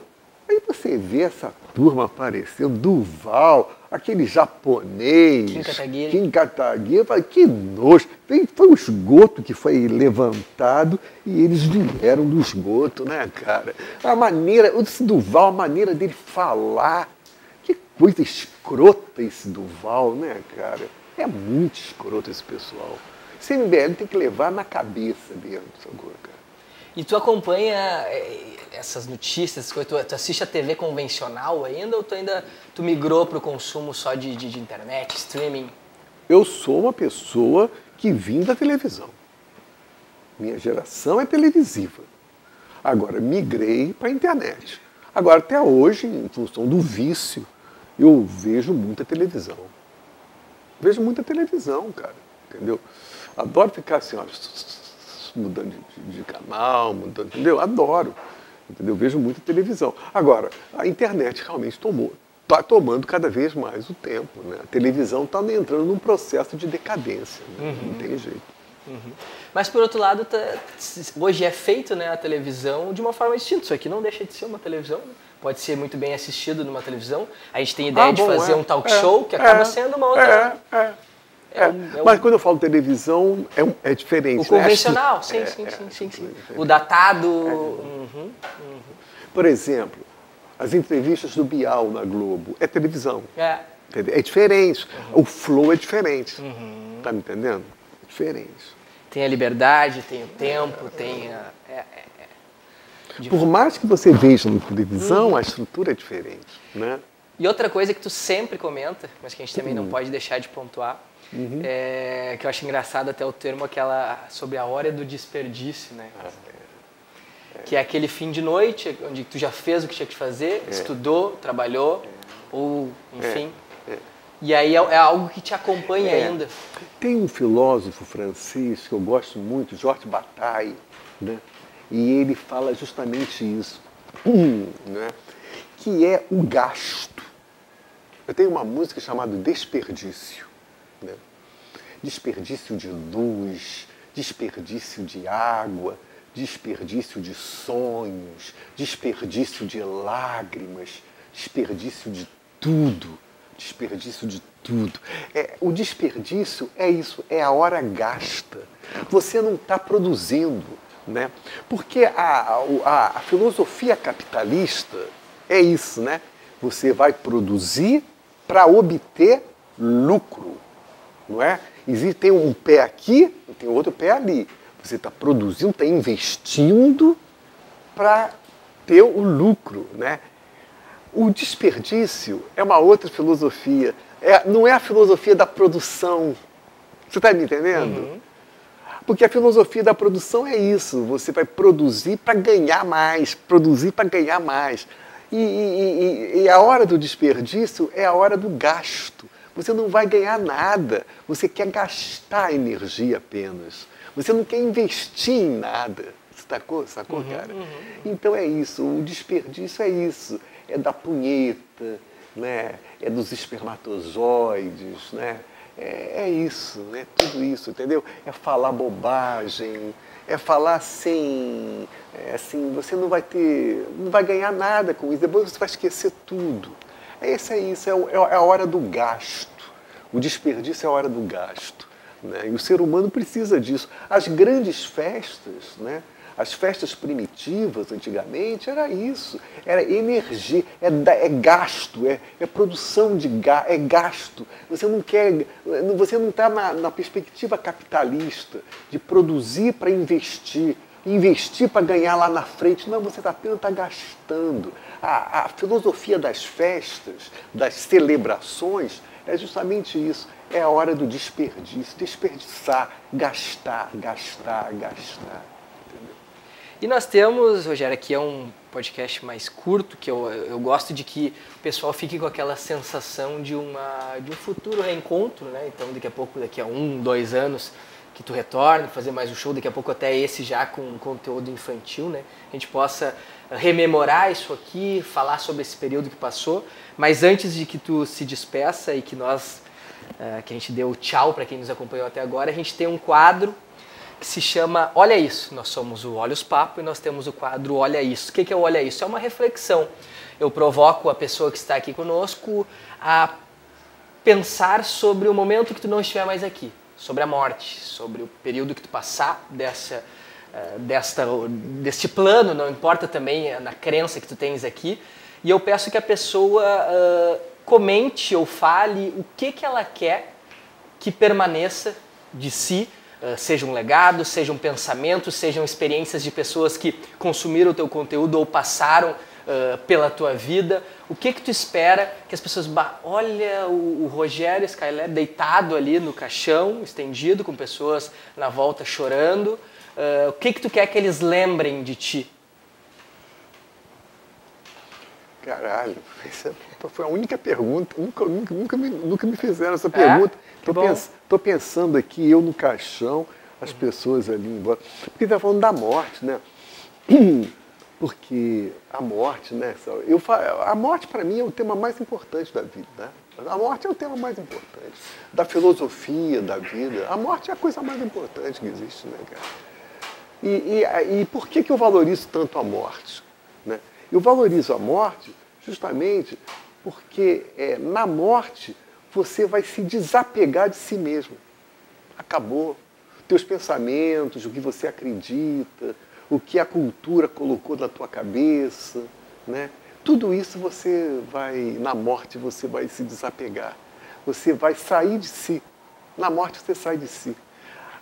Aí você vê essa turma aparecendo, Duval, aquele japonês, Kim Kataguiri, Kim Kataguiri que nojo. Foi o esgoto que foi levantado e eles vieram do esgoto, né, cara? A maneira, esse Duval, a maneira dele falar, que coisa escrota esse Duval, né, cara? É muito escroto esse pessoal. Esse MBL tem que levar na cabeça mesmo, agora, cara. E tu acompanha essas notícias, tu, tu assiste a TV convencional ainda ou tu ainda tu migrou para o consumo só de, de, de, internet, streaming? Eu sou uma pessoa que vim da televisão. Minha geração é televisiva. Agora, migrei para a internet. Agora, até hoje, em função do vício, eu vejo muita televisão. Vejo muita televisão, cara, entendeu? Adoro ficar assim, ó, mudando de, de canal, mudando, entendeu? Adoro. Entendeu? Eu vejo muita televisão. Agora, a internet realmente tomou, está tomando cada vez mais o tempo. Né? A televisão está entrando num processo de decadência. Né? Uhum. Não tem jeito. Uhum. Mas por outro lado, tá, hoje é feito né, a televisão de uma forma distinta. Isso aqui não deixa de ser uma televisão. Pode ser muito bem assistido numa televisão. A gente tem ideia ah, bom, de fazer é, um talk é, show que acaba é, sendo uma outra. É, é. É, é, um, é mas quando eu falo televisão, é, é diferente. O né? convencional, sim, sim, sim, sim, sim, O datado. Uhum, uhum. Por exemplo, as entrevistas do Bial na Globo é televisão. É. É diferente. Uhum. O flow é diferente. Uhum. Tá me entendendo? É diferente. Tem a liberdade, tem o tempo, tem a. Por mais que você veja na televisão, uhum. a estrutura é diferente, né? E outra coisa que tu sempre comenta, mas que a gente também não pode deixar de pontuar, uhum. é, que eu acho engraçado até o termo aquela sobre a hora do desperdício, né? Ah, é. Que é aquele fim de noite onde tu já fez o que tinha que fazer, é. estudou, trabalhou, ou enfim. É. É. E aí é, é, algo que te acompanha ainda. Tem um filósofo francês que eu gosto muito, Georges Bataille, né? E ele fala justamente isso, né? que é o gasto. Eu tenho uma música chamada Desperdício. Né? Desperdício de luz, desperdício de água, desperdício de sonhos, desperdício de lágrimas, desperdício de tudo, desperdício de tudo. É, o desperdício é isso, é a hora gasta. Você não está produzindo, né? Porque a, a, a filosofia capitalista é isso, né? Você vai produzir para obter lucro, não é? Existe tem um pé aqui, tem outro pé ali. Você está produzindo, está investindo para ter o lucro, né? O desperdício é uma outra filosofia. É, não é a filosofia da produção. Você está me entendendo? Uhum. Porque a filosofia da produção é isso. Você vai produzir para ganhar mais, produzir para ganhar mais. E, e, e, a hora do desperdício é a hora do gasto. Você não vai ganhar nada. Você quer gastar energia apenas. Você não quer investir em nada. Sacou, sacou uhum, cara? Uhum. Então é isso. O desperdício é isso. É da punheta, né? é dos espermatozoides, né? É, é, isso, né? Tudo isso, entendeu? É falar bobagem, é falar sem, é, assim, você não vai ter, não vai ganhar nada com isso, depois você vai esquecer tudo. Esse é isso, é, é, é a hora do gasto. O desperdício é a hora do gasto. Né? E o ser humano precisa disso. As grandes festas, né? As festas primitivas, antigamente, era isso. Era energia, é, é gasto, é, é, produção de ga, é gasto. Você não quer, você não está na, na perspectiva capitalista de produzir para investir, investir para ganhar lá na frente. Não, você tá apenas está gastando. A, a filosofia das festas, das celebrações, é justamente isso. É a hora do desperdício, desperdiçar, gastar, gastar, gastar. E nós temos, Rogério, aqui é um podcast mais curto, que eu, eu gosto de que o pessoal fique com aquela sensação de, uma, de um futuro reencontro, né? Então, daqui a pouco, daqui a um, dois anos, que tu retorne, fazer mais um show, daqui a pouco até esse já com conteúdo infantil, né? A gente possa rememorar isso aqui, falar sobre esse período que passou. Mas antes de que tu se despeça e que nós, uh, que a gente deu tchau para quem nos acompanhou até agora, a gente tem um quadro que se chama Olha Isso. Nós somos o Olhos Papo e nós temos o quadro Olha Isso. O que é o Olha Isso? É uma reflexão. Eu provoco a pessoa que está aqui conosco a pensar sobre o momento que tu não estiver mais aqui, sobre a morte, sobre o período que tu passar dessa, eh, desta, deste plano, não importa também na crença que tu tens aqui. E eu peço que a pessoa uh, comente ou fale o que, que ela quer que permaneça de si Uh, seja um legado, seja um pensamento, sejam experiências de pessoas que consumiram o teu conteúdo ou passaram uh, pela tua vida. O que que tu espera que as pessoas... Olha o, o Rogério Skyler deitado ali no caixão, estendido, com pessoas na volta chorando. Uh, o que que tu quer que eles lembrem de ti? Caralho, essa foi a única pergunta, nunca, nunca, nunca, me, nunca me fizeram essa é? pergunta. Estou pens, pensando aqui, eu no caixão, as pessoas ali embora. Porque está falando da morte, né? Porque a morte, né? Eu, a morte para mim é o tema mais importante da vida, né? A morte é o tema mais importante. Da filosofia da vida. A morte é a coisa mais importante que existe, né, cara? E, e, e por que, que eu valorizo tanto a morte? Né? Eu valorizo a morte justamente porque é, na morte você vai se desapegar de si mesmo. Acabou. Teus pensamentos, o que você acredita, o que a cultura colocou na tua cabeça, né? Tudo isso você vai, na morte você vai se desapegar. Você vai sair de si. Na morte você sai de si.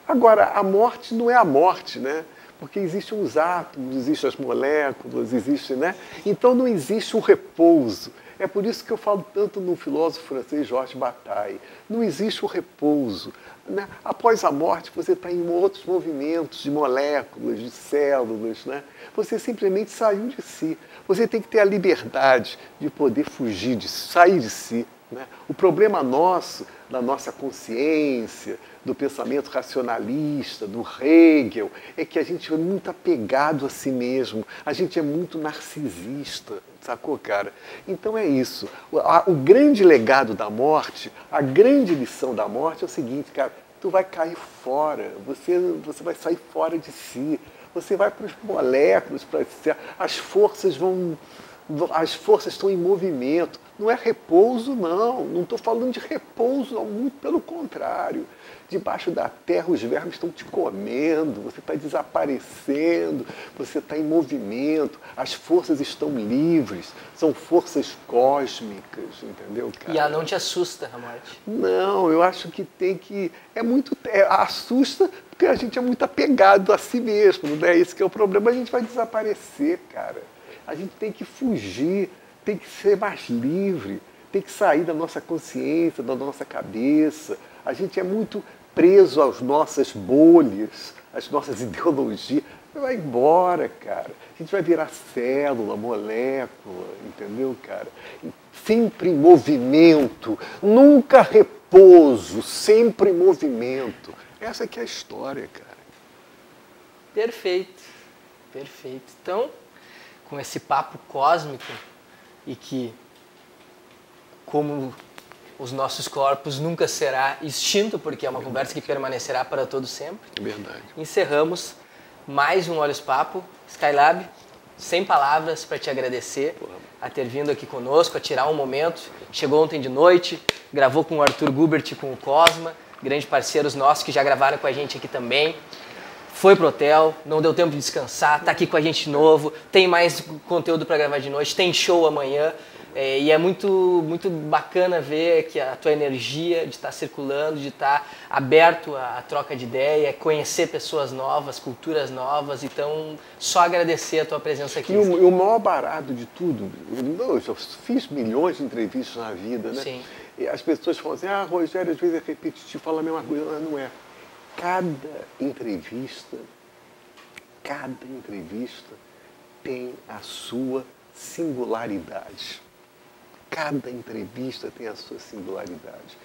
Agora, a morte não é a morte, né? Porque existem os átomos, existem as moléculas, existe, né? Então não existe um repouso. É por isso que eu falo tanto no filósofo francês Georges Bataille. Não existe o repouso. Né? Após a morte, você está em outros movimentos de moléculas, de células. Né? Você simplesmente saiu de si. Você tem que ter a liberdade de poder fugir, de sair de si. Né? O problema nosso, da nossa consciência, do pensamento racionalista, do Hegel, é que a gente é muito apegado a si mesmo, a gente é muito narcisista, sacou, cara? Então é isso. O, a, o grande legado da morte, a grande lição da morte é o seguinte, cara, tu vai cair fora, você, você vai sair fora de si, você vai para os moléculas, para as forças vão as forças estão em movimento. Não é repouso, não. Não estou falando de repouso. Muito pelo contrário. Debaixo da terra os vermes estão te comendo, você está desaparecendo, você está em movimento, as forças estão livres, são forças cósmicas, entendeu? Cara? E ela não te assusta a morte? Não, eu acho que tem que. É muito. É, assusta porque a gente é muito apegado a si mesmo, não é? Esse que é o problema, a gente vai desaparecer, cara. A gente tem que fugir, tem que ser mais livre, tem que sair da nossa consciência, da nossa cabeça. A gente é muito preso às nossas bolhas, às nossas ideologias. Vai embora, cara. A gente vai virar célula, molécula, entendeu, cara? Sempre em movimento, nunca repouso, sempre em movimento. Essa que é a história, cara. Perfeito, perfeito. Então, com esse papo cósmico e que, como os nossos corpos nunca será extinto, porque é uma Verdade. conversa que permanecerá para todo sempre. Verdade. Encerramos mais um Olhos Papo. Skylab, sem palavras para te agradecer Porra. a ter vindo aqui conosco, a tirar um momento. Chegou ontem de noite, gravou com o Arthur Gubert e com o Cosma, grandes parceiros nossos que já gravaram com a gente aqui também foi pro hotel, não deu tempo de descansar, tá aqui com a gente de novo, tem mais conteúdo para gravar de noite, tem show amanhã. É, e é muito, muito bacana ver que a tua energia de estar tá circulando, de estar tá aberto à, à, troca de ideia, conhecer pessoas novas, culturas novas. Então, só agradecer a tua presença aqui. E o, o maior barato de tudo, eu já fiz milhões de entrevistas na vida, né? Sim. E as pessoas falam assim, ah, Rogério, às vezes é repetitivo, fala a mesma coisa, mas não é cada entrevista, cada entrevista tem a sua singularidade. Cada entrevista tem a sua singularidade.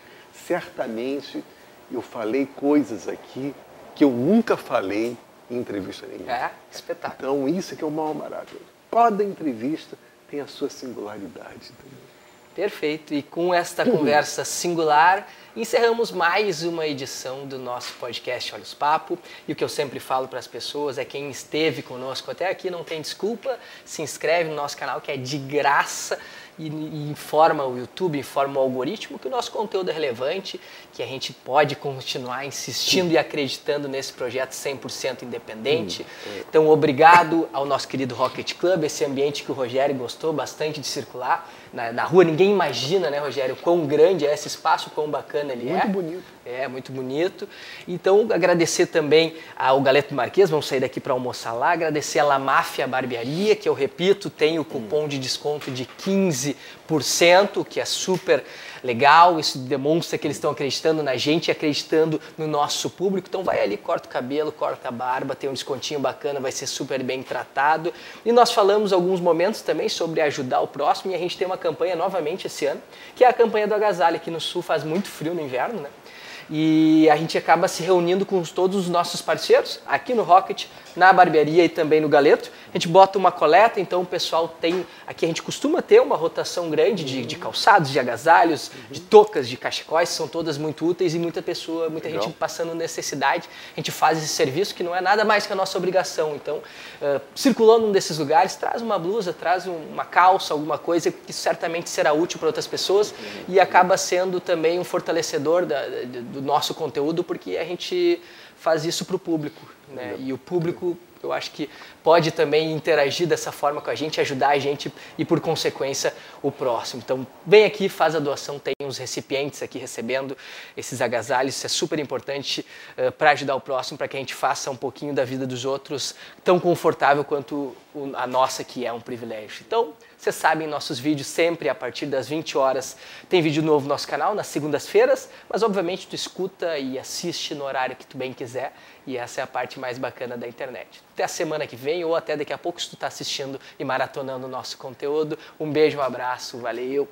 Certamente eu falei coisas aqui que eu nunca falei em entrevista nenhuma. É, espetáculo. Então isso é que é o maior maravilhoso. Cada entrevista tem a sua singularidade. Entendeu? Perfeito. E com esta conversa singular, encerramos mais uma edição do nosso podcast Olhos Papo. E o que eu sempre falo para as pessoas é quem esteve conosco até aqui não tem desculpa, se inscreve no nosso canal que é de graça e, e informa o YouTube, informa o algoritmo que o nosso conteúdo é relevante, que a gente pode continuar insistindo e acreditando nesse projeto 100% independente. É. Então, obrigado ao nosso querido Rocket Club, esse ambiente que o Rogério gostou bastante de circular na, na rua. Ninguém imagina, né, Rogério, quão grande é esse espaço, quão bacana ele muito é. Muito bonito. É, muito bonito. Então, agradecer também ao Galeto Marquês, vamos sair daqui para almoçar lá. Agradecer a La Máfia Barbearia, que eu repito, tem o cupom de desconto de 15%, que é super legal. Isso demonstra que eles estão acreditando na gente acreditando no nosso público. Então, vai ali, corta o cabelo, corta a barba, tem um descontinho bacana, vai ser super bem tratado. E nós falamos alguns momentos também sobre ajudar o próximo e a gente tem uma campanha novamente esse ano, que é a campanha do agasalho. Aqui no Sul faz muito frio no inverno, né? e a gente acaba se reunindo com todos os nossos parceiros aqui no Rocket, na barbearia e também no Galeto. A gente bota uma coleta, então o pessoal tem. Aqui a gente costuma ter uma rotação grande de, de calçados, de agasalhos, de toucas, de cachecóis, são todas muito úteis e muita pessoa, muita Legal. gente passando necessidade. A gente faz esse serviço que não é nada mais que a nossa obrigação. Então, uh, circulou num desses lugares, traz uma blusa, traz uma calça, alguma coisa que certamente será útil para outras pessoas e acaba sendo também um fortalecedor da, do nosso conteúdo, porque a gente faz isso para o público. Né? E o público, eu acho que pode também interagir dessa forma com a gente, ajudar a gente e, por consequência, o próximo. Então, vem aqui, faz a doação, tem uns recipientes aqui recebendo esses agasalhos, isso é super importante uh, para ajudar o próximo, para que a gente faça um pouquinho da vida dos outros tão confortável quanto a nossa, que é um privilégio. Então, vocês sabem, nossos vídeos sempre a partir das 20 horas tem vídeo novo no nosso canal, nas segundas-feiras, mas obviamente tu escuta e assiste no horário que tu bem quiser e essa é a parte mais bacana da internet. Até a semana que vem ou até daqui a pouco se tu está assistindo e maratonando o nosso conteúdo. Um beijo, um abraço, valeu!